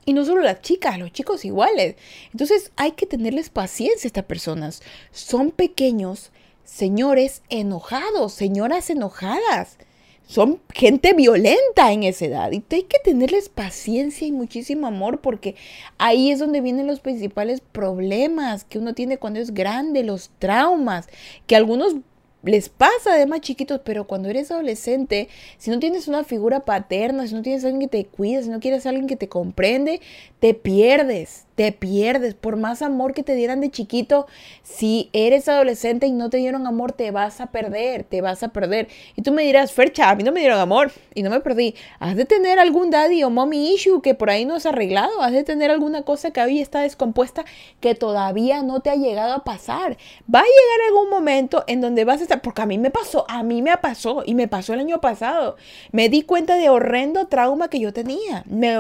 Y no solo las chicas, los chicos iguales. Entonces hay que tenerles paciencia a estas personas. Son pequeños señores enojados, señoras enojadas. Son gente violenta en esa edad. Y hay que tenerles paciencia y muchísimo amor porque ahí es donde vienen los principales problemas que uno tiene cuando es grande, los traumas, que algunos les pasa de más chiquitos, pero cuando eres adolescente, si no tienes una figura paterna, si no tienes alguien que te cuida, si no quieres alguien que te comprende, te pierdes te pierdes. Por más amor que te dieran de chiquito, si eres adolescente y no te dieron amor, te vas a perder, te vas a perder. Y tú me dirás, Fercha, a mí no me dieron amor y no me perdí. Has de tener algún daddy o mommy issue que por ahí no has arreglado. Has de tener alguna cosa que hoy está descompuesta que todavía no te ha llegado a pasar. Va a llegar algún momento en donde vas a estar, porque a mí me pasó, a mí me pasó y me pasó el año pasado. Me di cuenta de horrendo trauma que yo tenía. Me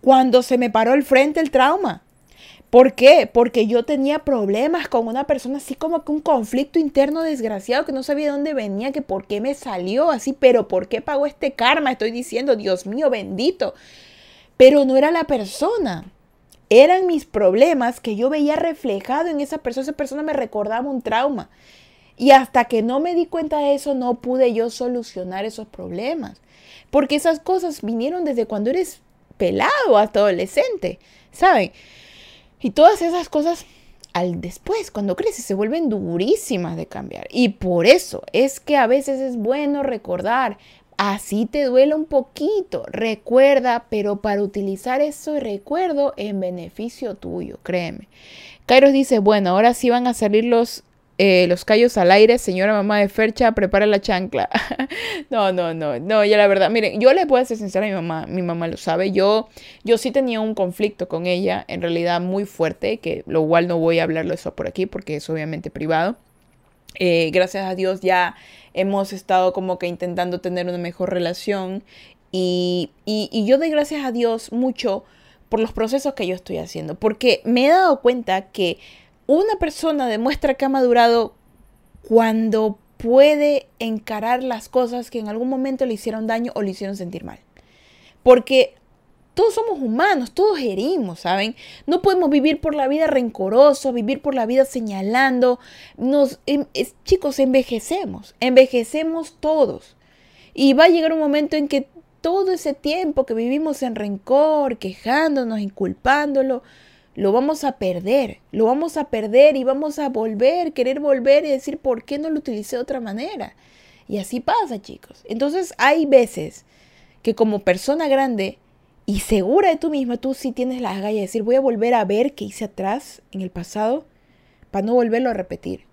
cuando se me paró el frente el trauma. ¿Por qué? Porque yo tenía problemas con una persona así como que un conflicto interno desgraciado que no sabía de dónde venía, que por qué me salió así, pero por qué pagó este karma. Estoy diciendo, Dios mío, bendito. Pero no era la persona. Eran mis problemas que yo veía reflejado en esa persona. Esa persona me recordaba un trauma. Y hasta que no me di cuenta de eso, no pude yo solucionar esos problemas. Porque esas cosas vinieron desde cuando eres pelado hasta adolescente. ¿Saben? Y todas esas cosas al después, cuando creces, se vuelven durísimas de cambiar. Y por eso es que a veces es bueno recordar, así te duele un poquito, recuerda, pero para utilizar eso recuerdo en beneficio tuyo, créeme. Kairos dice, bueno, ahora sí van a salir los eh, los callos al aire, señora mamá de Fercha, prepara la chancla. no, no, no, no, ya la verdad, miren, yo le puedo ser sincera a mi mamá, mi mamá lo sabe, yo, yo sí tenía un conflicto con ella, en realidad muy fuerte, que lo cual no voy a hablarlo eso por aquí porque es obviamente privado. Eh, gracias a Dios ya hemos estado como que intentando tener una mejor relación y, y, y yo doy gracias a Dios mucho por los procesos que yo estoy haciendo, porque me he dado cuenta que una persona demuestra que ha madurado cuando puede encarar las cosas que en algún momento le hicieron daño o le hicieron sentir mal. Porque todos somos humanos, todos herimos, ¿saben? No podemos vivir por la vida rencoroso, vivir por la vida señalando. Nos, em, chicos, envejecemos, envejecemos todos. Y va a llegar un momento en que todo ese tiempo que vivimos en rencor, quejándonos, inculpándolo, lo vamos a perder, lo vamos a perder y vamos a volver, querer volver y decir, ¿por qué no lo utilicé de otra manera? Y así pasa, chicos. Entonces hay veces que como persona grande y segura de tú misma, tú sí tienes las gallas de decir, voy a volver a ver qué hice atrás en el pasado para no volverlo a repetir.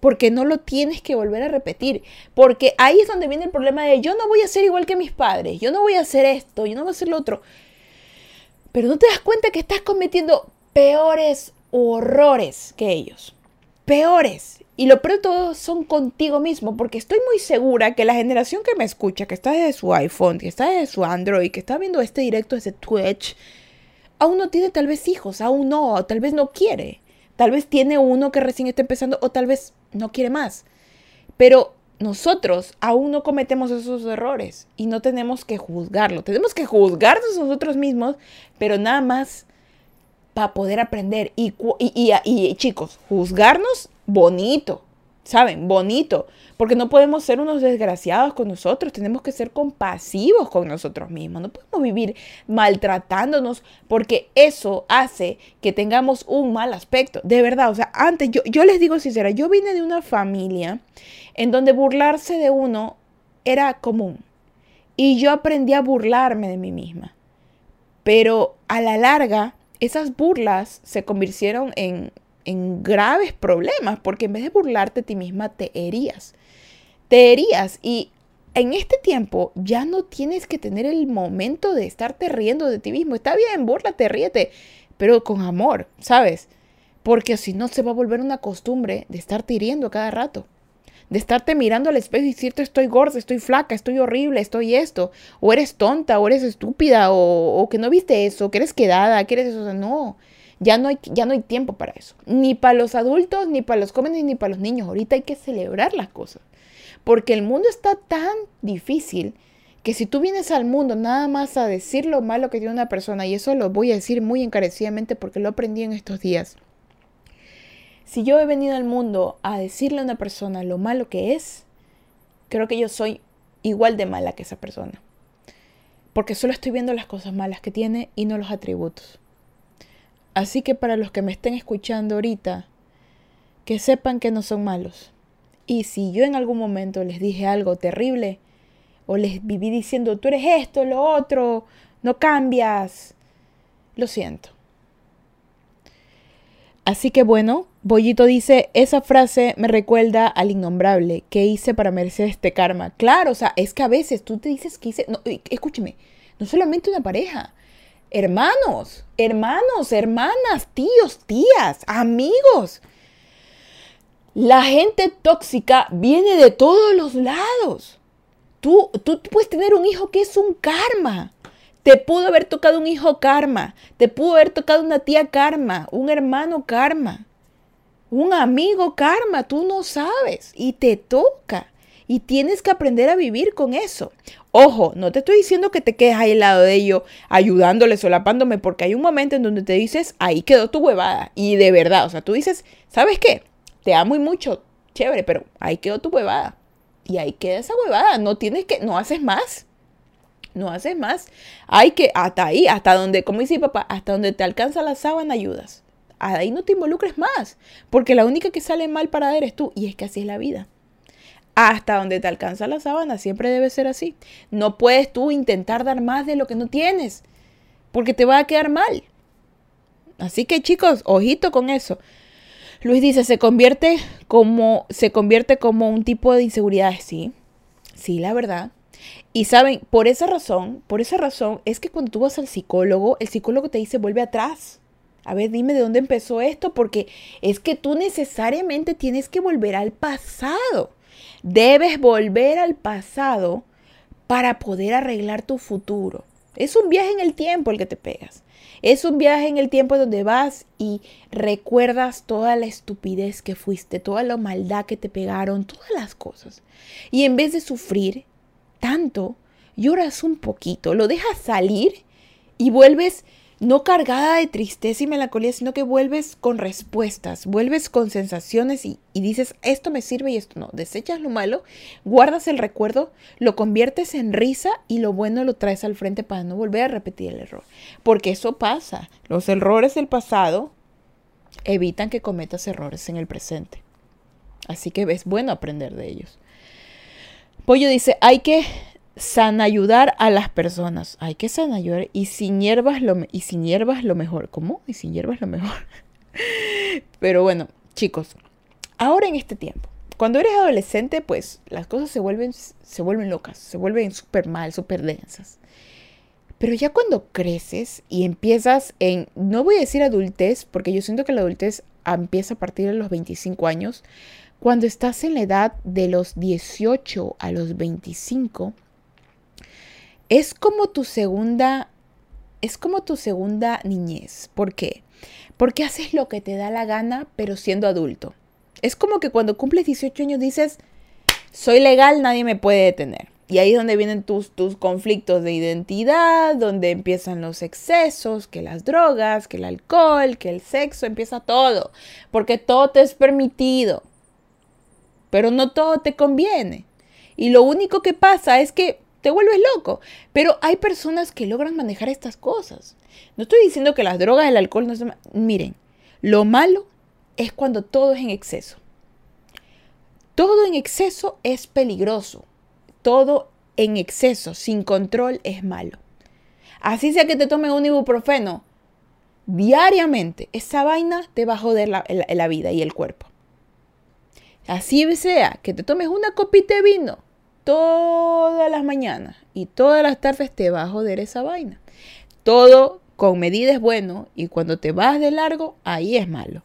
Porque no lo tienes que volver a repetir. Porque ahí es donde viene el problema de yo no voy a ser igual que mis padres, yo no voy a hacer esto, yo no voy a hacer lo otro. Pero no te das cuenta que estás cometiendo peores horrores que ellos. Peores. Y lo peor de todo son contigo mismo, porque estoy muy segura que la generación que me escucha, que está desde su iPhone, que está desde su Android, que está viendo este directo desde Twitch, aún no tiene tal vez hijos, aún no, tal vez no quiere. Tal vez tiene uno que recién está empezando o tal vez no quiere más. Pero nosotros aún no cometemos esos errores y no tenemos que juzgarlo. Tenemos que juzgarnos nosotros mismos, pero nada más para poder aprender. Y, chicos, juzgarnos bonito, ¿saben? Bonito. Porque no podemos ser unos desgraciados con nosotros, tenemos que ser compasivos con nosotros mismos. No podemos vivir maltratándonos porque eso hace que tengamos un mal aspecto. De verdad, o sea, antes yo, yo les digo sincera, yo vine de una familia en donde burlarse de uno era común. Y yo aprendí a burlarme de mí misma. Pero a la larga, esas burlas se convirtieron en, en graves problemas, porque en vez de burlarte a ti misma, te herías. Te herías y en este tiempo ya no tienes que tener el momento de estarte riendo de ti mismo. Está bien, búrlate, ríete, pero con amor, ¿sabes? Porque si no se va a volver una costumbre de estarte hiriendo cada rato de estarte mirando al espejo y decirte estoy gorda, estoy flaca, estoy horrible, estoy esto, o eres tonta, o eres estúpida, o, que no viste eso, que eres quedada, que eres eso, no, ya no, hay, ya no hay tiempo para eso, ni para los adultos, ni para los jóvenes, ni para los niños, ahorita hay que celebrar las cosas, porque el mundo está tan difícil que si tú vienes al mundo nada más a decir lo malo que tiene una persona, y eso lo voy a decir muy encarecidamente porque lo aprendí en estos días, si yo he venido al mundo a decirle a una persona lo malo que es, creo que yo soy igual de mala que esa persona. Porque solo estoy viendo las cosas malas que tiene y no los atributos. Así que para los que me estén escuchando ahorita, que sepan que no son malos. Y si yo en algún momento les dije algo terrible, o les viví diciendo, tú eres esto, lo otro, no cambias, lo siento. Así que bueno, Bollito dice, esa frase me recuerda al innombrable. ¿Qué hice para merecer este karma? Claro, o sea, es que a veces tú te dices que hice... No, escúcheme, no solamente una pareja. Hermanos, hermanos, hermanas, tíos, tías, amigos. La gente tóxica viene de todos los lados. Tú, tú puedes tener un hijo que es un karma. Te pudo haber tocado un hijo karma, te pudo haber tocado una tía karma, un hermano karma, un amigo karma, tú no sabes y te toca. Y tienes que aprender a vivir con eso. Ojo, no te estoy diciendo que te quedes ahí al lado de ello, ayudándole, solapándome, porque hay un momento en donde te dices, ahí quedó tu huevada. Y de verdad, o sea, tú dices, ¿sabes qué? Te amo y mucho, chévere, pero ahí quedó tu huevada. Y ahí queda esa huevada. No tienes que, no haces más no haces más. Hay que, hasta ahí, hasta donde, como dice papá, hasta donde te alcanza la sábana ayudas. Ahí no te involucres más, porque la única que sale mal para eres tú, y es que así es la vida. Hasta donde te alcanza la sábana, siempre debe ser así. No puedes tú intentar dar más de lo que no tienes, porque te va a quedar mal. Así que chicos, ojito con eso. Luis dice, se convierte como, se convierte como un tipo de inseguridad. Sí, sí, la verdad. Y saben, por esa razón, por esa razón es que cuando tú vas al psicólogo, el psicólogo te dice vuelve atrás. A ver, dime de dónde empezó esto, porque es que tú necesariamente tienes que volver al pasado. Debes volver al pasado para poder arreglar tu futuro. Es un viaje en el tiempo el que te pegas. Es un viaje en el tiempo donde vas y recuerdas toda la estupidez que fuiste, toda la maldad que te pegaron, todas las cosas. Y en vez de sufrir, tanto, lloras un poquito, lo dejas salir y vuelves no cargada de tristeza y melancolía, sino que vuelves con respuestas, vuelves con sensaciones y, dices, esto me sirve y esto no. Desechas lo malo, guardas el recuerdo, lo conviertes en risa y lo bueno lo traes al frente para no volver a repetir el error. Porque eso pasa. Los errores del pasado evitan que cometas errores en el presente. Así que es bueno aprender de ellos. Pollo dice, hay que san ayudar a las personas. Hay que san ayudar y sin hierbas lo, y sin hierbas lo mejor. ¿Cómo? Y sin hierbas lo mejor. Pero bueno, chicos, ahora en este tiempo, cuando eres adolescente, pues las cosas se vuelven, se vuelven locas, se vuelven súper mal, súper densas. Pero ya cuando creces y empiezas en, no voy a decir adultez, porque yo siento que la adultez empieza a partir de los 25 años, cuando estás en la edad de los 18 a los 25, es como tu segunda, es como tu segunda niñez. ¿Por qué? Porque haces lo que te da la gana, pero siendo adulto. Es como que cuando cumples 18 años dices, soy legal, nadie me puede detener. Y ahí es donde vienen tus, tus conflictos de identidad, donde empiezan los excesos, que las drogas, que el alcohol, que el sexo, empieza todo. Porque todo te es permitido. Pero no todo te conviene. Y lo único que pasa es que te vuelves loco. Pero hay personas que logran manejar estas cosas. No estoy diciendo que las drogas, el alcohol no se... Miren, lo malo es cuando todo es en exceso. Todo en exceso es peligroso todo en exceso, sin control, es malo. Así sea que te tome un ibuprofeno diariamente, esa vaina te va a joder la, la vida y el cuerpo. Así sea que te tomes una copita de vino todas las mañanas y todas las tardes te va a joder esa vaina. Todo con medida es bueno y cuando te vas de largo, ahí es malo.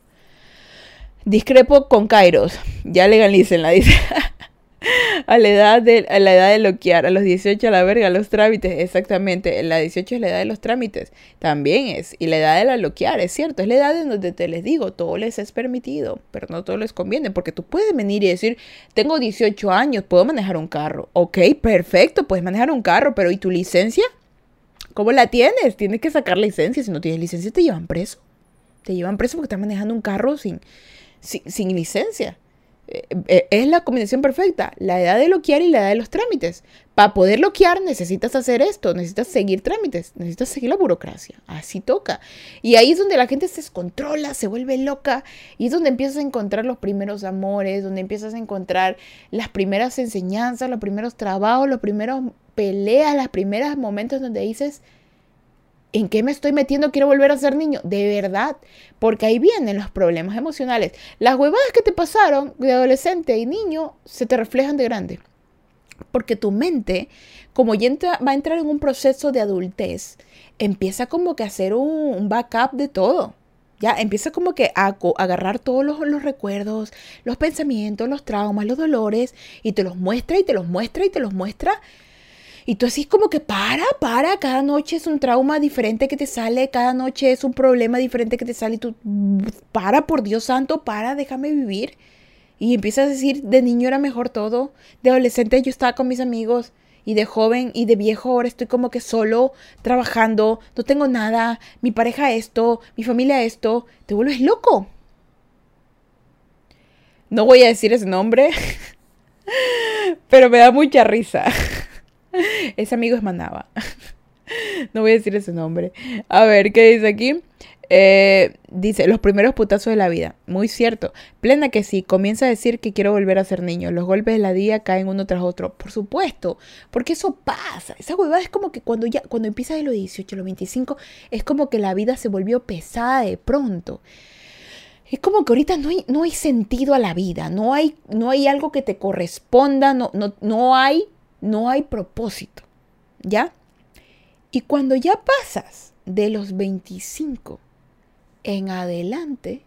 Discrepo con Kairos, ya legalicen la dice. a la edad de a la edad de loquear, a los 18 a la verga, los trámites, exactamente, la 18 es la edad de los trámites, también es, y la edad de la loquear, es cierto, es la edad en donde te les digo, todo les es permitido, pero no todo les conviene, porque tú puedes venir y decir, tengo 18 años, puedo manejar un carro, ok, perfecto, puedes manejar un carro, pero ¿y tu licencia? ¿Cómo la tienes? Tienes que sacar licencia, si no tienes licencia te llevan preso, te llevan preso porque estás manejando un carro sin, sin, sin licencia. Eh, eh, es la combinación perfecta, la edad de loquear y la edad de los trámites. Para poder loquear necesitas hacer esto, necesitas seguir trámites, necesitas seguir la burocracia. Así toca. Y ahí es donde la gente se descontrola, se vuelve loca y es donde empiezas a encontrar los primeros amores, donde empiezas a encontrar las primeras enseñanzas, los primeros trabajos, los primeros peleas, los primeros momentos donde dices, ¿En qué me estoy metiendo? Quiero volver a ser niño. De verdad. Porque ahí vienen los problemas emocionales. Las huevadas que te pasaron de adolescente y niño se te reflejan de grande. Porque tu mente, como ya va a entrar en un proceso de adultez, empieza como que a hacer un, backup de todo. Ya empieza como que a, agarrar todos los, recuerdos, los pensamientos, los traumas, los dolores, y te los muestra y te los muestra y te los muestra y tú así como que para, para, cada noche es un trauma diferente que te sale, cada noche es un problema diferente que te sale y tú, para, por Dios santo, para, déjame vivir. Y empiezas a decir, de niño era mejor todo, de adolescente yo estaba con mis amigos y de joven y de viejo ahora estoy como que solo trabajando, no tengo nada, mi pareja esto, mi familia esto, te vuelves loco. No voy a decir ese nombre, pero me da mucha risa. Ese amigo es Manaba. No voy a decir ese nombre. A ver, ¿qué dice aquí? Eh, dice, los primeros putazos de la vida. Muy cierto. Plena que sí. Comienza a decir que quiero volver a ser niño. Los golpes de la día caen uno tras otro. Por supuesto. Porque eso pasa. Esa huevada es como que cuando ya, cuando empieza de los 18 a los 25, es como que la vida se volvió pesada de pronto. Es como que ahorita no hay, no hay sentido a la vida. No hay, no hay algo que te corresponda. No, no, no hay no hay propósito, ¿ya? Y cuando ya pasas de los 25 en adelante,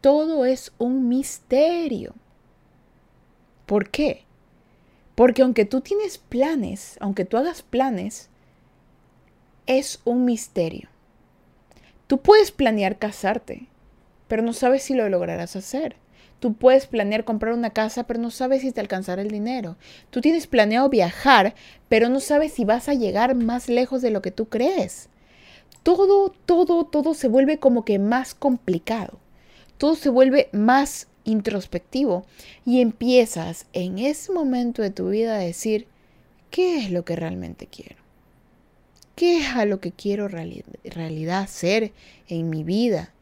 todo es un misterio. ¿Por qué? Porque aunque tú tienes planes, aunque tú hagas planes, es un misterio. Tú puedes planear casarte, pero no sabes si lo lograrás hacer. Tú puedes planear comprar una casa, pero no sabes si te alcanzará el dinero. Tú tienes planeado viajar, pero no sabes si vas a llegar más lejos de lo que tú crees. Todo, todo, todo se vuelve como que más complicado. Todo se vuelve más introspectivo y empiezas en ese momento de tu vida a decir, ¿qué es lo que realmente quiero? ¿Qué es a lo que quiero realidad ser en mi vida?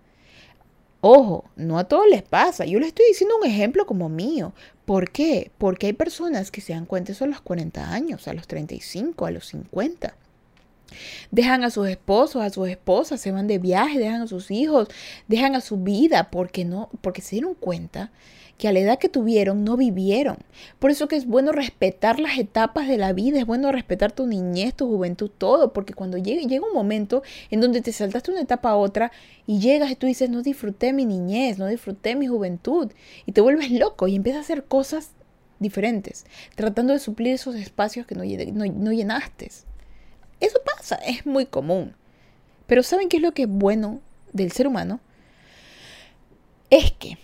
Ojo, no a todos les pasa. Yo les estoy diciendo un ejemplo como mío. ¿Por qué? Porque hay personas que se dan cuenta eso a los 40 años, a los 35, a los 50. Dejan a sus esposos, a sus esposas, se van de viaje, dejan a sus hijos, dejan a su vida porque no, porque se dieron cuenta que a la edad que tuvieron no vivieron. Por eso que es bueno respetar las etapas de la vida, es bueno respetar tu niñez, tu juventud, todo, porque cuando llega, llega un momento en donde te saltaste una etapa a otra y llegas y tú dices, no disfruté mi niñez, no disfruté mi juventud, y te vuelves loco y empiezas a hacer cosas diferentes, tratando de suplir esos espacios que no, no llenaste. Eso pasa, es muy común. Pero ¿saben qué es lo que es bueno del ser humano? Es que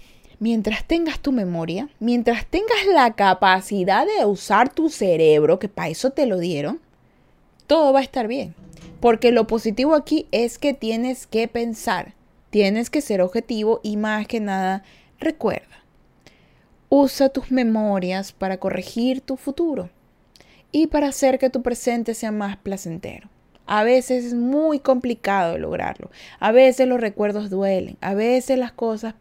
mientras tengas tu memoria, mientras tengas la capacidad de usar tu cerebro, que para eso te lo dieron, todo va a estar bien. Porque lo positivo aquí es que tienes que pensar, tienes que ser objetivo y más que nada, recuerda, usa tus memorias para corregir tu futuro y para hacer que tu presente sea más placentero. A veces es muy complicado lograrlo. A veces los recuerdos duelen. A veces las cosas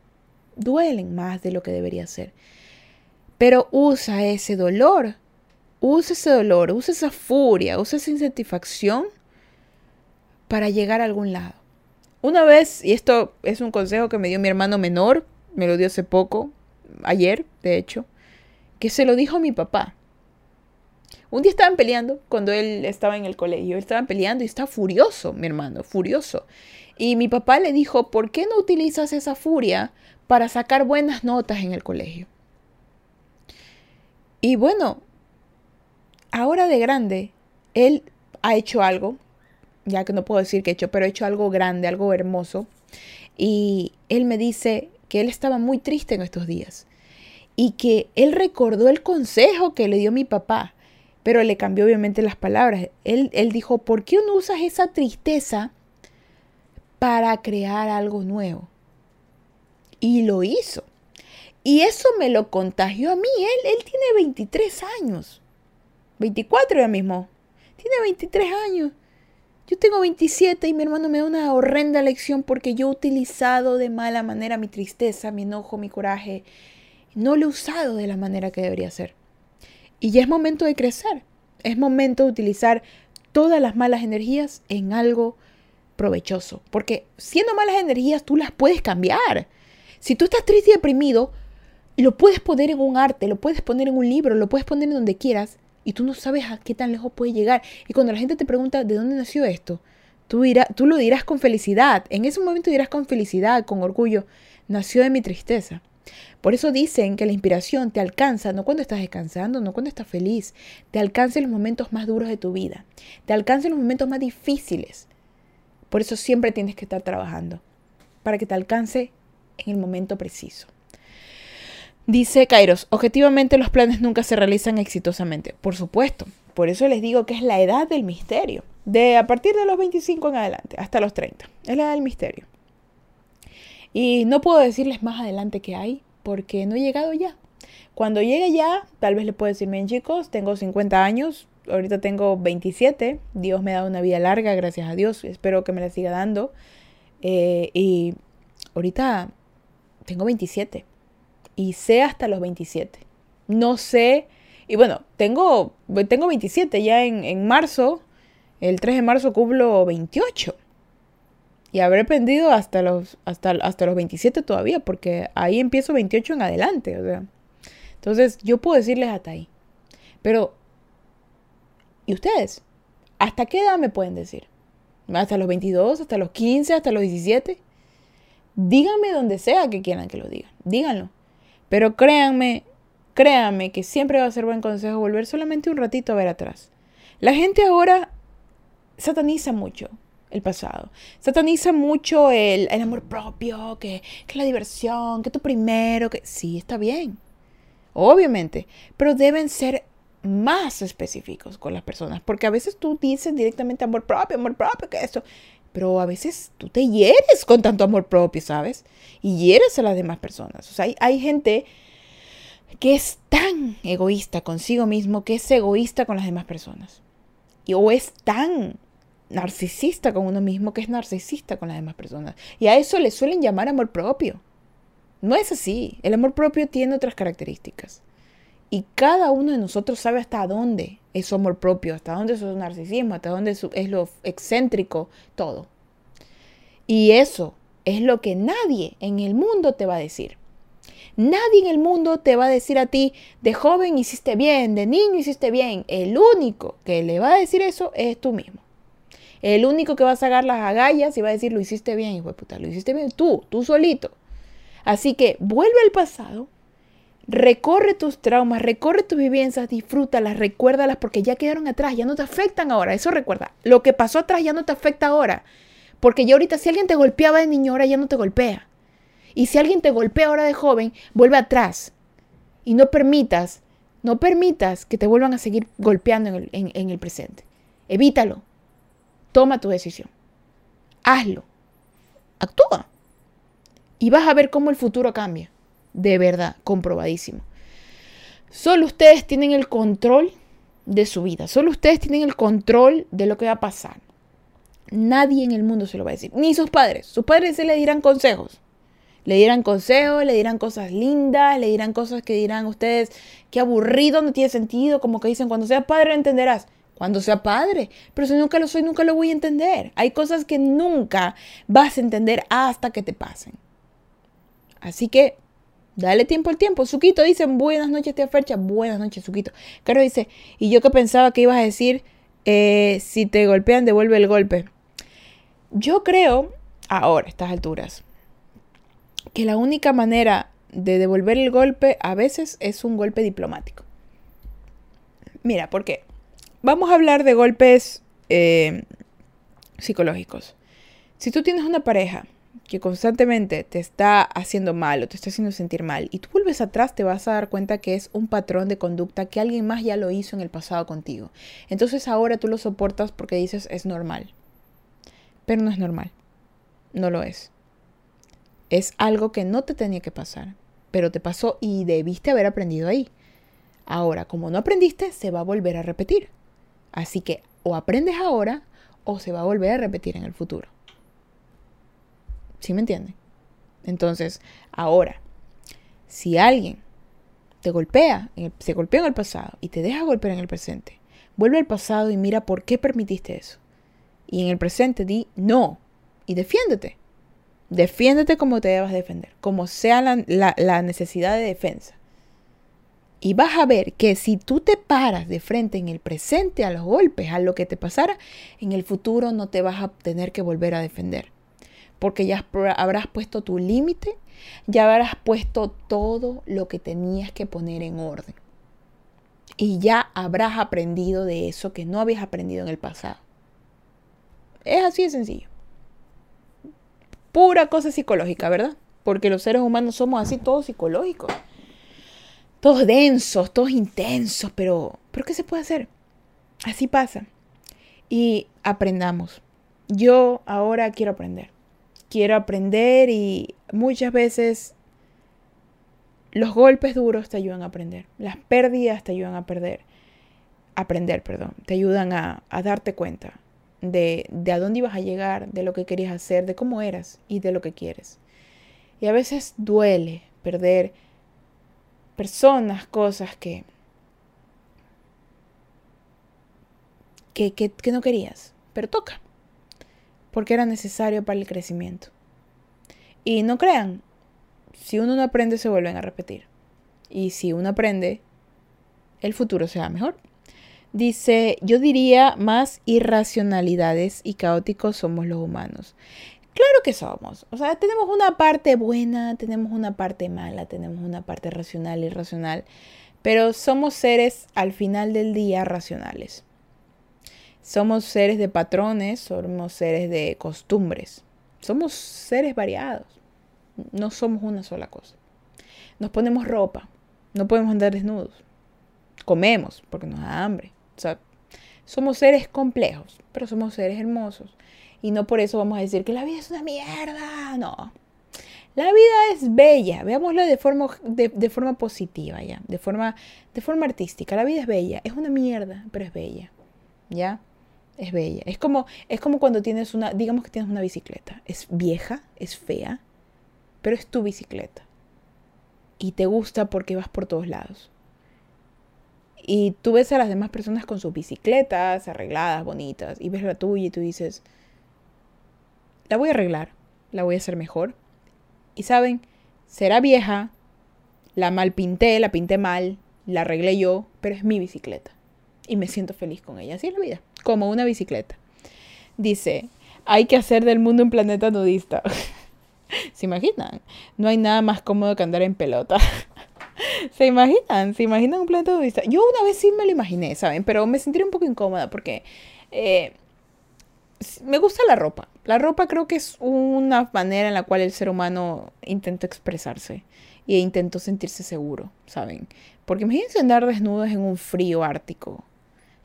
duelen más de lo que debería ser. Pero usa ese dolor. Usa ese dolor, usa esa furia, usa esa insatisfacción para llegar a algún lado. Una vez, y esto es un consejo que me dio mi hermano menor, me lo dio hace poco, ayer, de hecho, que se lo dijo a mi papá. Un día estaban peleando cuando él estaba en el colegio. Estaban peleando y estaba furioso, mi hermano, furioso. Y mi papá le dijo, ¿por qué no utilizas esa furia para sacar buenas notas en el colegio? Y bueno, ahora de grande, él ha hecho algo, ya que no puedo decir que ha hecho, pero ha hecho algo grande, algo hermoso. Y él me dice que él estaba muy triste en estos días y que él recordó el consejo que le dio mi papá pero le cambió obviamente las palabras. Él, él dijo, ¿por qué no usas esa tristeza para crear algo nuevo? Y lo hizo. Y eso me lo contagió a mí. Él, él tiene 23 años. 24 ya mismo. Tiene 23 años. Yo tengo 27 y mi hermano me da una horrenda lección porque yo he utilizado de mala manera mi tristeza, mi enojo, mi coraje. No lo he usado de la manera que debería ser. Y ya es momento de crecer. Es momento de utilizar todas las malas energías en algo provechoso. Porque siendo malas energías, tú las puedes cambiar. Si tú estás triste y deprimido, lo puedes poner en un arte, lo puedes poner en un libro, lo puedes poner en donde quieras. Y tú no sabes a qué tan lejos puede llegar. Y cuando la gente te pregunta de dónde nació esto, tú, dirás, tú lo dirás con felicidad. En ese momento dirás con felicidad, con orgullo. Nació de mi tristeza. Por eso dicen que la inspiración te alcanza no cuando estás descansando, no cuando estás feliz, te alcanza en los momentos más duros de tu vida, te alcanza en los momentos más difíciles. Por eso siempre tienes que estar trabajando, para que te alcance en el momento preciso. Dice Kairos, objetivamente los planes nunca se realizan exitosamente. Por supuesto, por eso les digo que es la edad del misterio. De a partir de los 25 en adelante, hasta los 30. Es la edad del misterio. Y no puedo decirles más adelante qué hay, porque no he llegado ya. Cuando llegue ya, tal vez le puedo decir, bien chicos, tengo 50 años, ahorita tengo 27, Dios me ha dado una vida larga, gracias a Dios, espero que me la siga dando. Eh, y ahorita tengo 27 y sé hasta los 27. No sé, y bueno, tengo, tengo 27, ya en, en marzo, el 3 de marzo cumplo 28 y haber aprendido hasta los, hasta, hasta los 27 todavía, porque ahí empiezo 28 en adelante. O sea. Entonces, yo puedo decirles hasta ahí. Pero, ¿y ustedes? ¿Hasta qué edad me pueden decir? ¿Hasta los 22? ¿Hasta los 15? ¿Hasta los 17? Díganme donde sea que quieran que lo digan. Díganlo. Pero créanme, créanme que siempre va a ser buen consejo volver solamente un ratito a ver atrás. La gente ahora sataniza mucho el pasado. Sataniza mucho el, amor propio, que, que, la diversión, que tú primero, que sí, está bien. Obviamente, pero deben ser más específicos con las personas, porque a veces tú dices directamente amor propio, amor propio, que esto, pero a veces tú te hieres con tanto amor propio, ¿sabes? Y hieres a las demás personas. O sea, hay, hay gente que es tan egoísta consigo mismo que es egoísta con las demás personas. Y, o es tan narcisista con uno mismo que es narcisista con las demás personas. Y a eso le suelen llamar amor propio. No es así. El amor propio tiene otras características. Y cada uno de nosotros sabe hasta dónde es amor propio, hasta dónde es su narcisismo, hasta dónde es lo excéntrico, todo. Y eso es lo que nadie en el mundo te va a decir. Nadie en el mundo te va a decir a ti, de joven hiciste bien, de niño hiciste bien. El único que le va a decir eso es tú mismo. El único que va a sacar las agallas y va a decir, lo hiciste bien, hijo de puta, lo hiciste bien tú, tú solito. Así que vuelve al pasado, recorre tus traumas, recorre tus vivencias, disfrútalas, recuérdalas porque ya quedaron atrás, ya no te afectan ahora. Eso recuerda, lo que pasó atrás ya no te afecta ahora. Porque ya ahorita si alguien te golpeaba de niño, ahora ya no te golpea. Y si alguien te golpea ahora de joven, vuelve atrás. Y no permitas, no permitas que te vuelvan a seguir golpeando en el, en el presente. Evítalo. Toma tu decisión. Hazlo. Actúa. Y vas a ver cómo el futuro cambia. De verdad, comprobadísimo. Solo ustedes tienen el control de su vida. Solo ustedes tienen el control de lo que va a pasar. Nadie en el mundo se lo va a decir. Ni sus padres. Sus padres se le dirán consejos. Le dirán consejos, le dirán cosas lindas, le dirán cosas que dirán ustedes, qué aburrido, no tiene sentido, como que dicen, cuando seas padre entenderás cuando sea padre. Pero si nunca lo soy, nunca lo voy a entender. Hay cosas que nunca vas a entender hasta que te pasen. Así que dale tiempo al tiempo. Suquito dice, buenas noches, tía Fercha. Buenas noches, Suquito. Caro dice, y yo que pensaba que ibas a decir, eh, si te golpean, devuelve el golpe. Yo creo, ahora, a estas alturas, que la única manera de devolver el golpe a veces es un golpe diplomático. Mira, ¿por qué? Vamos a hablar de golpes eh, psicológicos. Si tú tienes una pareja que constantemente te está haciendo mal o te está haciendo sentir mal y tú vuelves atrás te vas a dar cuenta que es un patrón de conducta que alguien más ya lo hizo en el pasado contigo. Entonces ahora tú lo soportas porque dices es normal. Pero no es normal. No lo es. Es algo que no te tenía que pasar, pero te pasó y debiste haber aprendido ahí. Ahora, como no aprendiste, se va a volver a repetir. Así que o aprendes ahora o se va a volver a repetir en el futuro. ¿Sí me entienden? Entonces, ahora, si alguien te golpea, se golpeó en el pasado y te deja golpear en el presente, vuelve al pasado y mira por qué permitiste eso. Y en el presente di no y defiéndete. Defiéndete como te debas defender, como sea la necesidad de defensa. Y vas a ver que si tú te paras de frente en el presente a los golpes, a lo que te pasara, en el futuro no te vas a tener que volver a defender. Porque ya habrás puesto tu límite, ya habrás puesto todo lo que tenías que poner en orden. Y ya habrás aprendido de eso que no habías aprendido en el pasado. Es así de sencillo. Pura cosa psicológica, ¿verdad? Porque los seres humanos somos así todos psicológicos todos densos, todos intensos, pero, pero ¿qué se puede hacer? Así pasa. Y aprendamos. Yo ahora quiero aprender. Quiero aprender y muchas veces los golpes duros te ayudan a aprender. Las pérdidas te ayudan a perder. Aprender, perdón. Te ayudan a, a darte cuenta de, de a dónde ibas a llegar, de lo que querías hacer, de cómo eras y de lo que quieres. Y a veces duele perder personas, cosas que, que, que, no querías, pero toca, porque era necesario para el crecimiento. Y no crean, si uno no aprende se vuelven a repetir. Y si uno aprende, el futuro será mejor. Dice, yo diría más irracionalidades y caóticos somos los humanos. Claro que somos. O sea, tenemos una parte buena, tenemos una parte mala, tenemos una parte racional irracional, pero somos seres al final del día racionales. Somos seres de patrones, somos seres de costumbres, somos seres variados, no somos una sola cosa. Nos ponemos ropa, no podemos andar desnudos, comemos porque nos da hambre. O sea, somos seres complejos, pero somos seres hermosos y no por eso vamos a decir que la vida es una mierda. No. La vida es bella, veámoslo de forma, de, forma positiva, ¿ya? De forma, de forma artística. La vida es bella, es una mierda, pero es bella, ¿ya? Es bella. Es como, es como cuando tienes una, digamos que tienes una bicicleta. Es vieja, es fea, pero es tu bicicleta. Y te gusta porque vas por todos lados. Y tú ves a las demás personas con sus bicicletas arregladas, bonitas, y ves la tuya y tú dices, la voy a arreglar, la voy a hacer mejor. Y saben, será vieja, la mal pinté, la pinté mal, la arreglé yo, pero es mi bicicleta. Y me siento feliz con ella. Así es la vida, como una bicicleta. Dice, hay que hacer del mundo un planeta nudista. ¿Se imaginan? No hay nada más cómodo que andar en pelota. ¿Se imaginan? ¿Se imaginan un planeta nudista? Yo una vez sí me lo imaginé, ¿saben? Pero me sentí un poco incómoda porque eh, me gusta la ropa. La ropa creo que es una manera en la cual el ser humano intenta expresarse y intentó sentirse seguro, ¿saben? Porque imagínense andar desnudos en un frío ártico.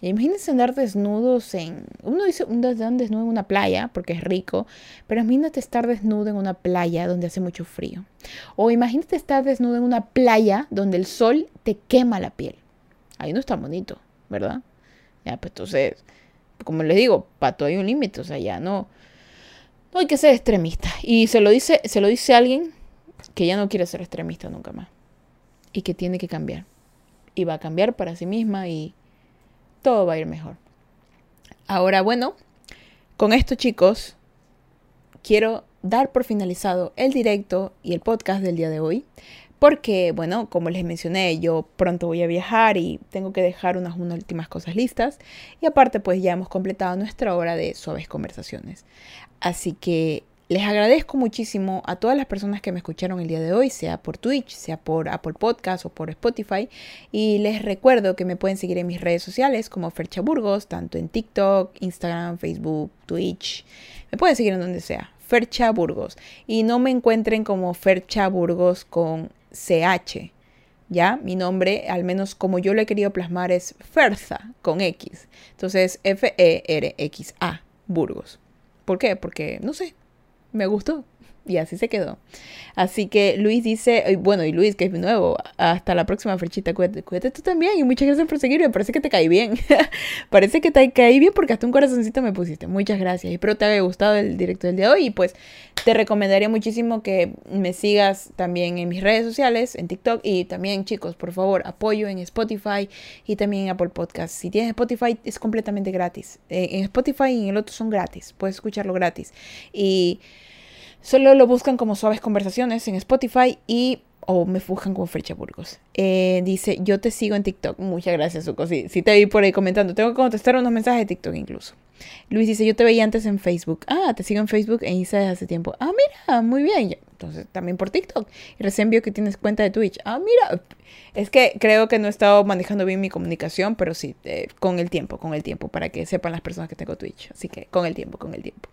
Imagínense andar desnudos en... Uno dice andar desnudo en una playa porque es rico, pero imagínate estar desnudo en una playa donde hace mucho frío. O imagínate estar desnudo en una playa donde el sol te quema la piel. Ahí no está bonito, ¿verdad? Ya, pues entonces, como les digo, para todo hay un límite, o sea, ya no... No hay que ser extremista. Y se lo dice, se lo dice alguien que ya no quiere ser extremista nunca más. Y que tiene que cambiar. Y va a cambiar para sí misma y todo va a ir mejor. Ahora, bueno, con esto chicos, quiero dar por finalizado el directo y el podcast del día de hoy. Porque, bueno, como les mencioné, yo pronto voy a viajar y tengo que dejar unas, unas, últimas cosas listas. Y aparte, pues ya hemos completado nuestra hora de suaves conversaciones. Así que les agradezco muchísimo a todas las personas que me escucharon el día de hoy, sea por Twitch, sea por Apple Podcast o por Spotify. Y les recuerdo que me pueden seguir en mis redes sociales como Fercha Burgos, tanto en TikTok, Instagram, Facebook, Twitch. Me pueden seguir en donde sea. Fercha Burgos. Y no me encuentren como Fercha Burgos con CH. ¿ya? Mi nombre, al menos como yo lo he querido plasmar, es Ferza con X. Entonces, F-E-R-X-A, Burgos. ¿Por qué? Porque, no sé, me gustó. Y así se quedó. Así que Luis dice, bueno, y Luis, que es nuevo, hasta la próxima fechita, cuídate, cuídate tú también y muchas gracias por seguirme, parece que te caí bien. parece que te caí bien porque hasta un corazoncito me pusiste. Muchas gracias. Espero te haya gustado el directo del día de hoy y pues te recomendaría muchísimo que me sigas también en mis redes sociales, en TikTok y también chicos, por favor, apoyo en Spotify y también en Apple Podcast. Si tienes Spotify es completamente gratis. Eh, en Spotify y en el otro son gratis, puedes escucharlo gratis. Y... Solo lo buscan como Suaves Conversaciones en Spotify y o me buscan como Frecha Burgos. Eh, dice, yo te sigo en TikTok. Muchas gracias, Suco. Sí, sí te vi por ahí comentando. Tengo que contestar unos mensajes de TikTok incluso. Luis dice, yo te veía antes en Facebook. Ah, te sigo en Facebook e Insta desde hace tiempo. Ah, mira, muy bien. Entonces, también por TikTok. Y recién vio que tienes cuenta de Twitch. Ah, mira. Es que creo que no he estado manejando bien mi comunicación, pero sí, eh, con el tiempo, con el tiempo, para que sepan las personas que tengo Twitch. Así que con el tiempo, con el tiempo.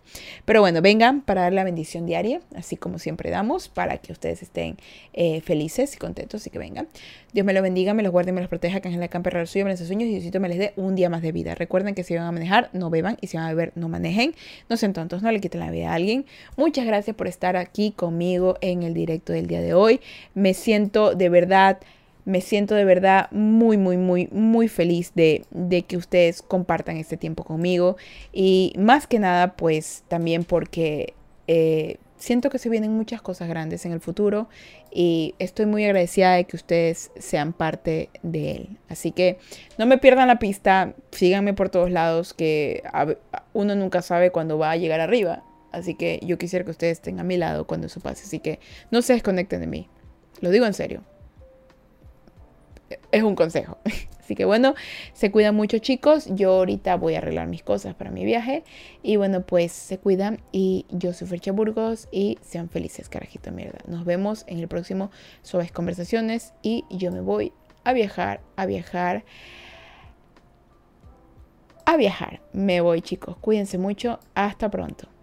Pero bueno, vengan para dar la bendición diaria, así como siempre damos, para que ustedes estén eh, felices y contentos. Así que vengan. Dios me lo bendiga, me los guarde y me los proteja, que en la camper el suyo, les sueños y Diosito me les dé un día más de vida. Recuerden que si van a manejar, no beban y si van a beber, no manejen. No sean tontos, no le quiten la vida a alguien. Muchas gracias por estar aquí conmigo en el directo del día de hoy. Me siento de verdad me siento de verdad muy, muy, muy, muy feliz de, que ustedes compartan este tiempo conmigo. Y más que nada, pues también porque eh, siento que se vienen muchas cosas grandes en el futuro y estoy muy agradecida de que ustedes sean parte de él. Así que no me pierdan la pista, síganme por todos lados, que uno nunca sabe cuándo va a llegar arriba. Así que yo quisiera que ustedes estén a mi lado cuando eso pase. Así que no se desconecten de mí. Lo digo en serio es un consejo. Así que bueno, se cuidan mucho chicos. Yo ahorita voy a arreglar mis cosas para mi viaje. Y bueno, pues se cuidan. Y yo soy Fercha Burgos. Y sean felices, carajito mierda. Nos vemos en el próximo Suaves Conversaciones. Y yo me voy a viajar, a viajar. A viajar. Me voy chicos. Cuídense mucho. Hasta pronto.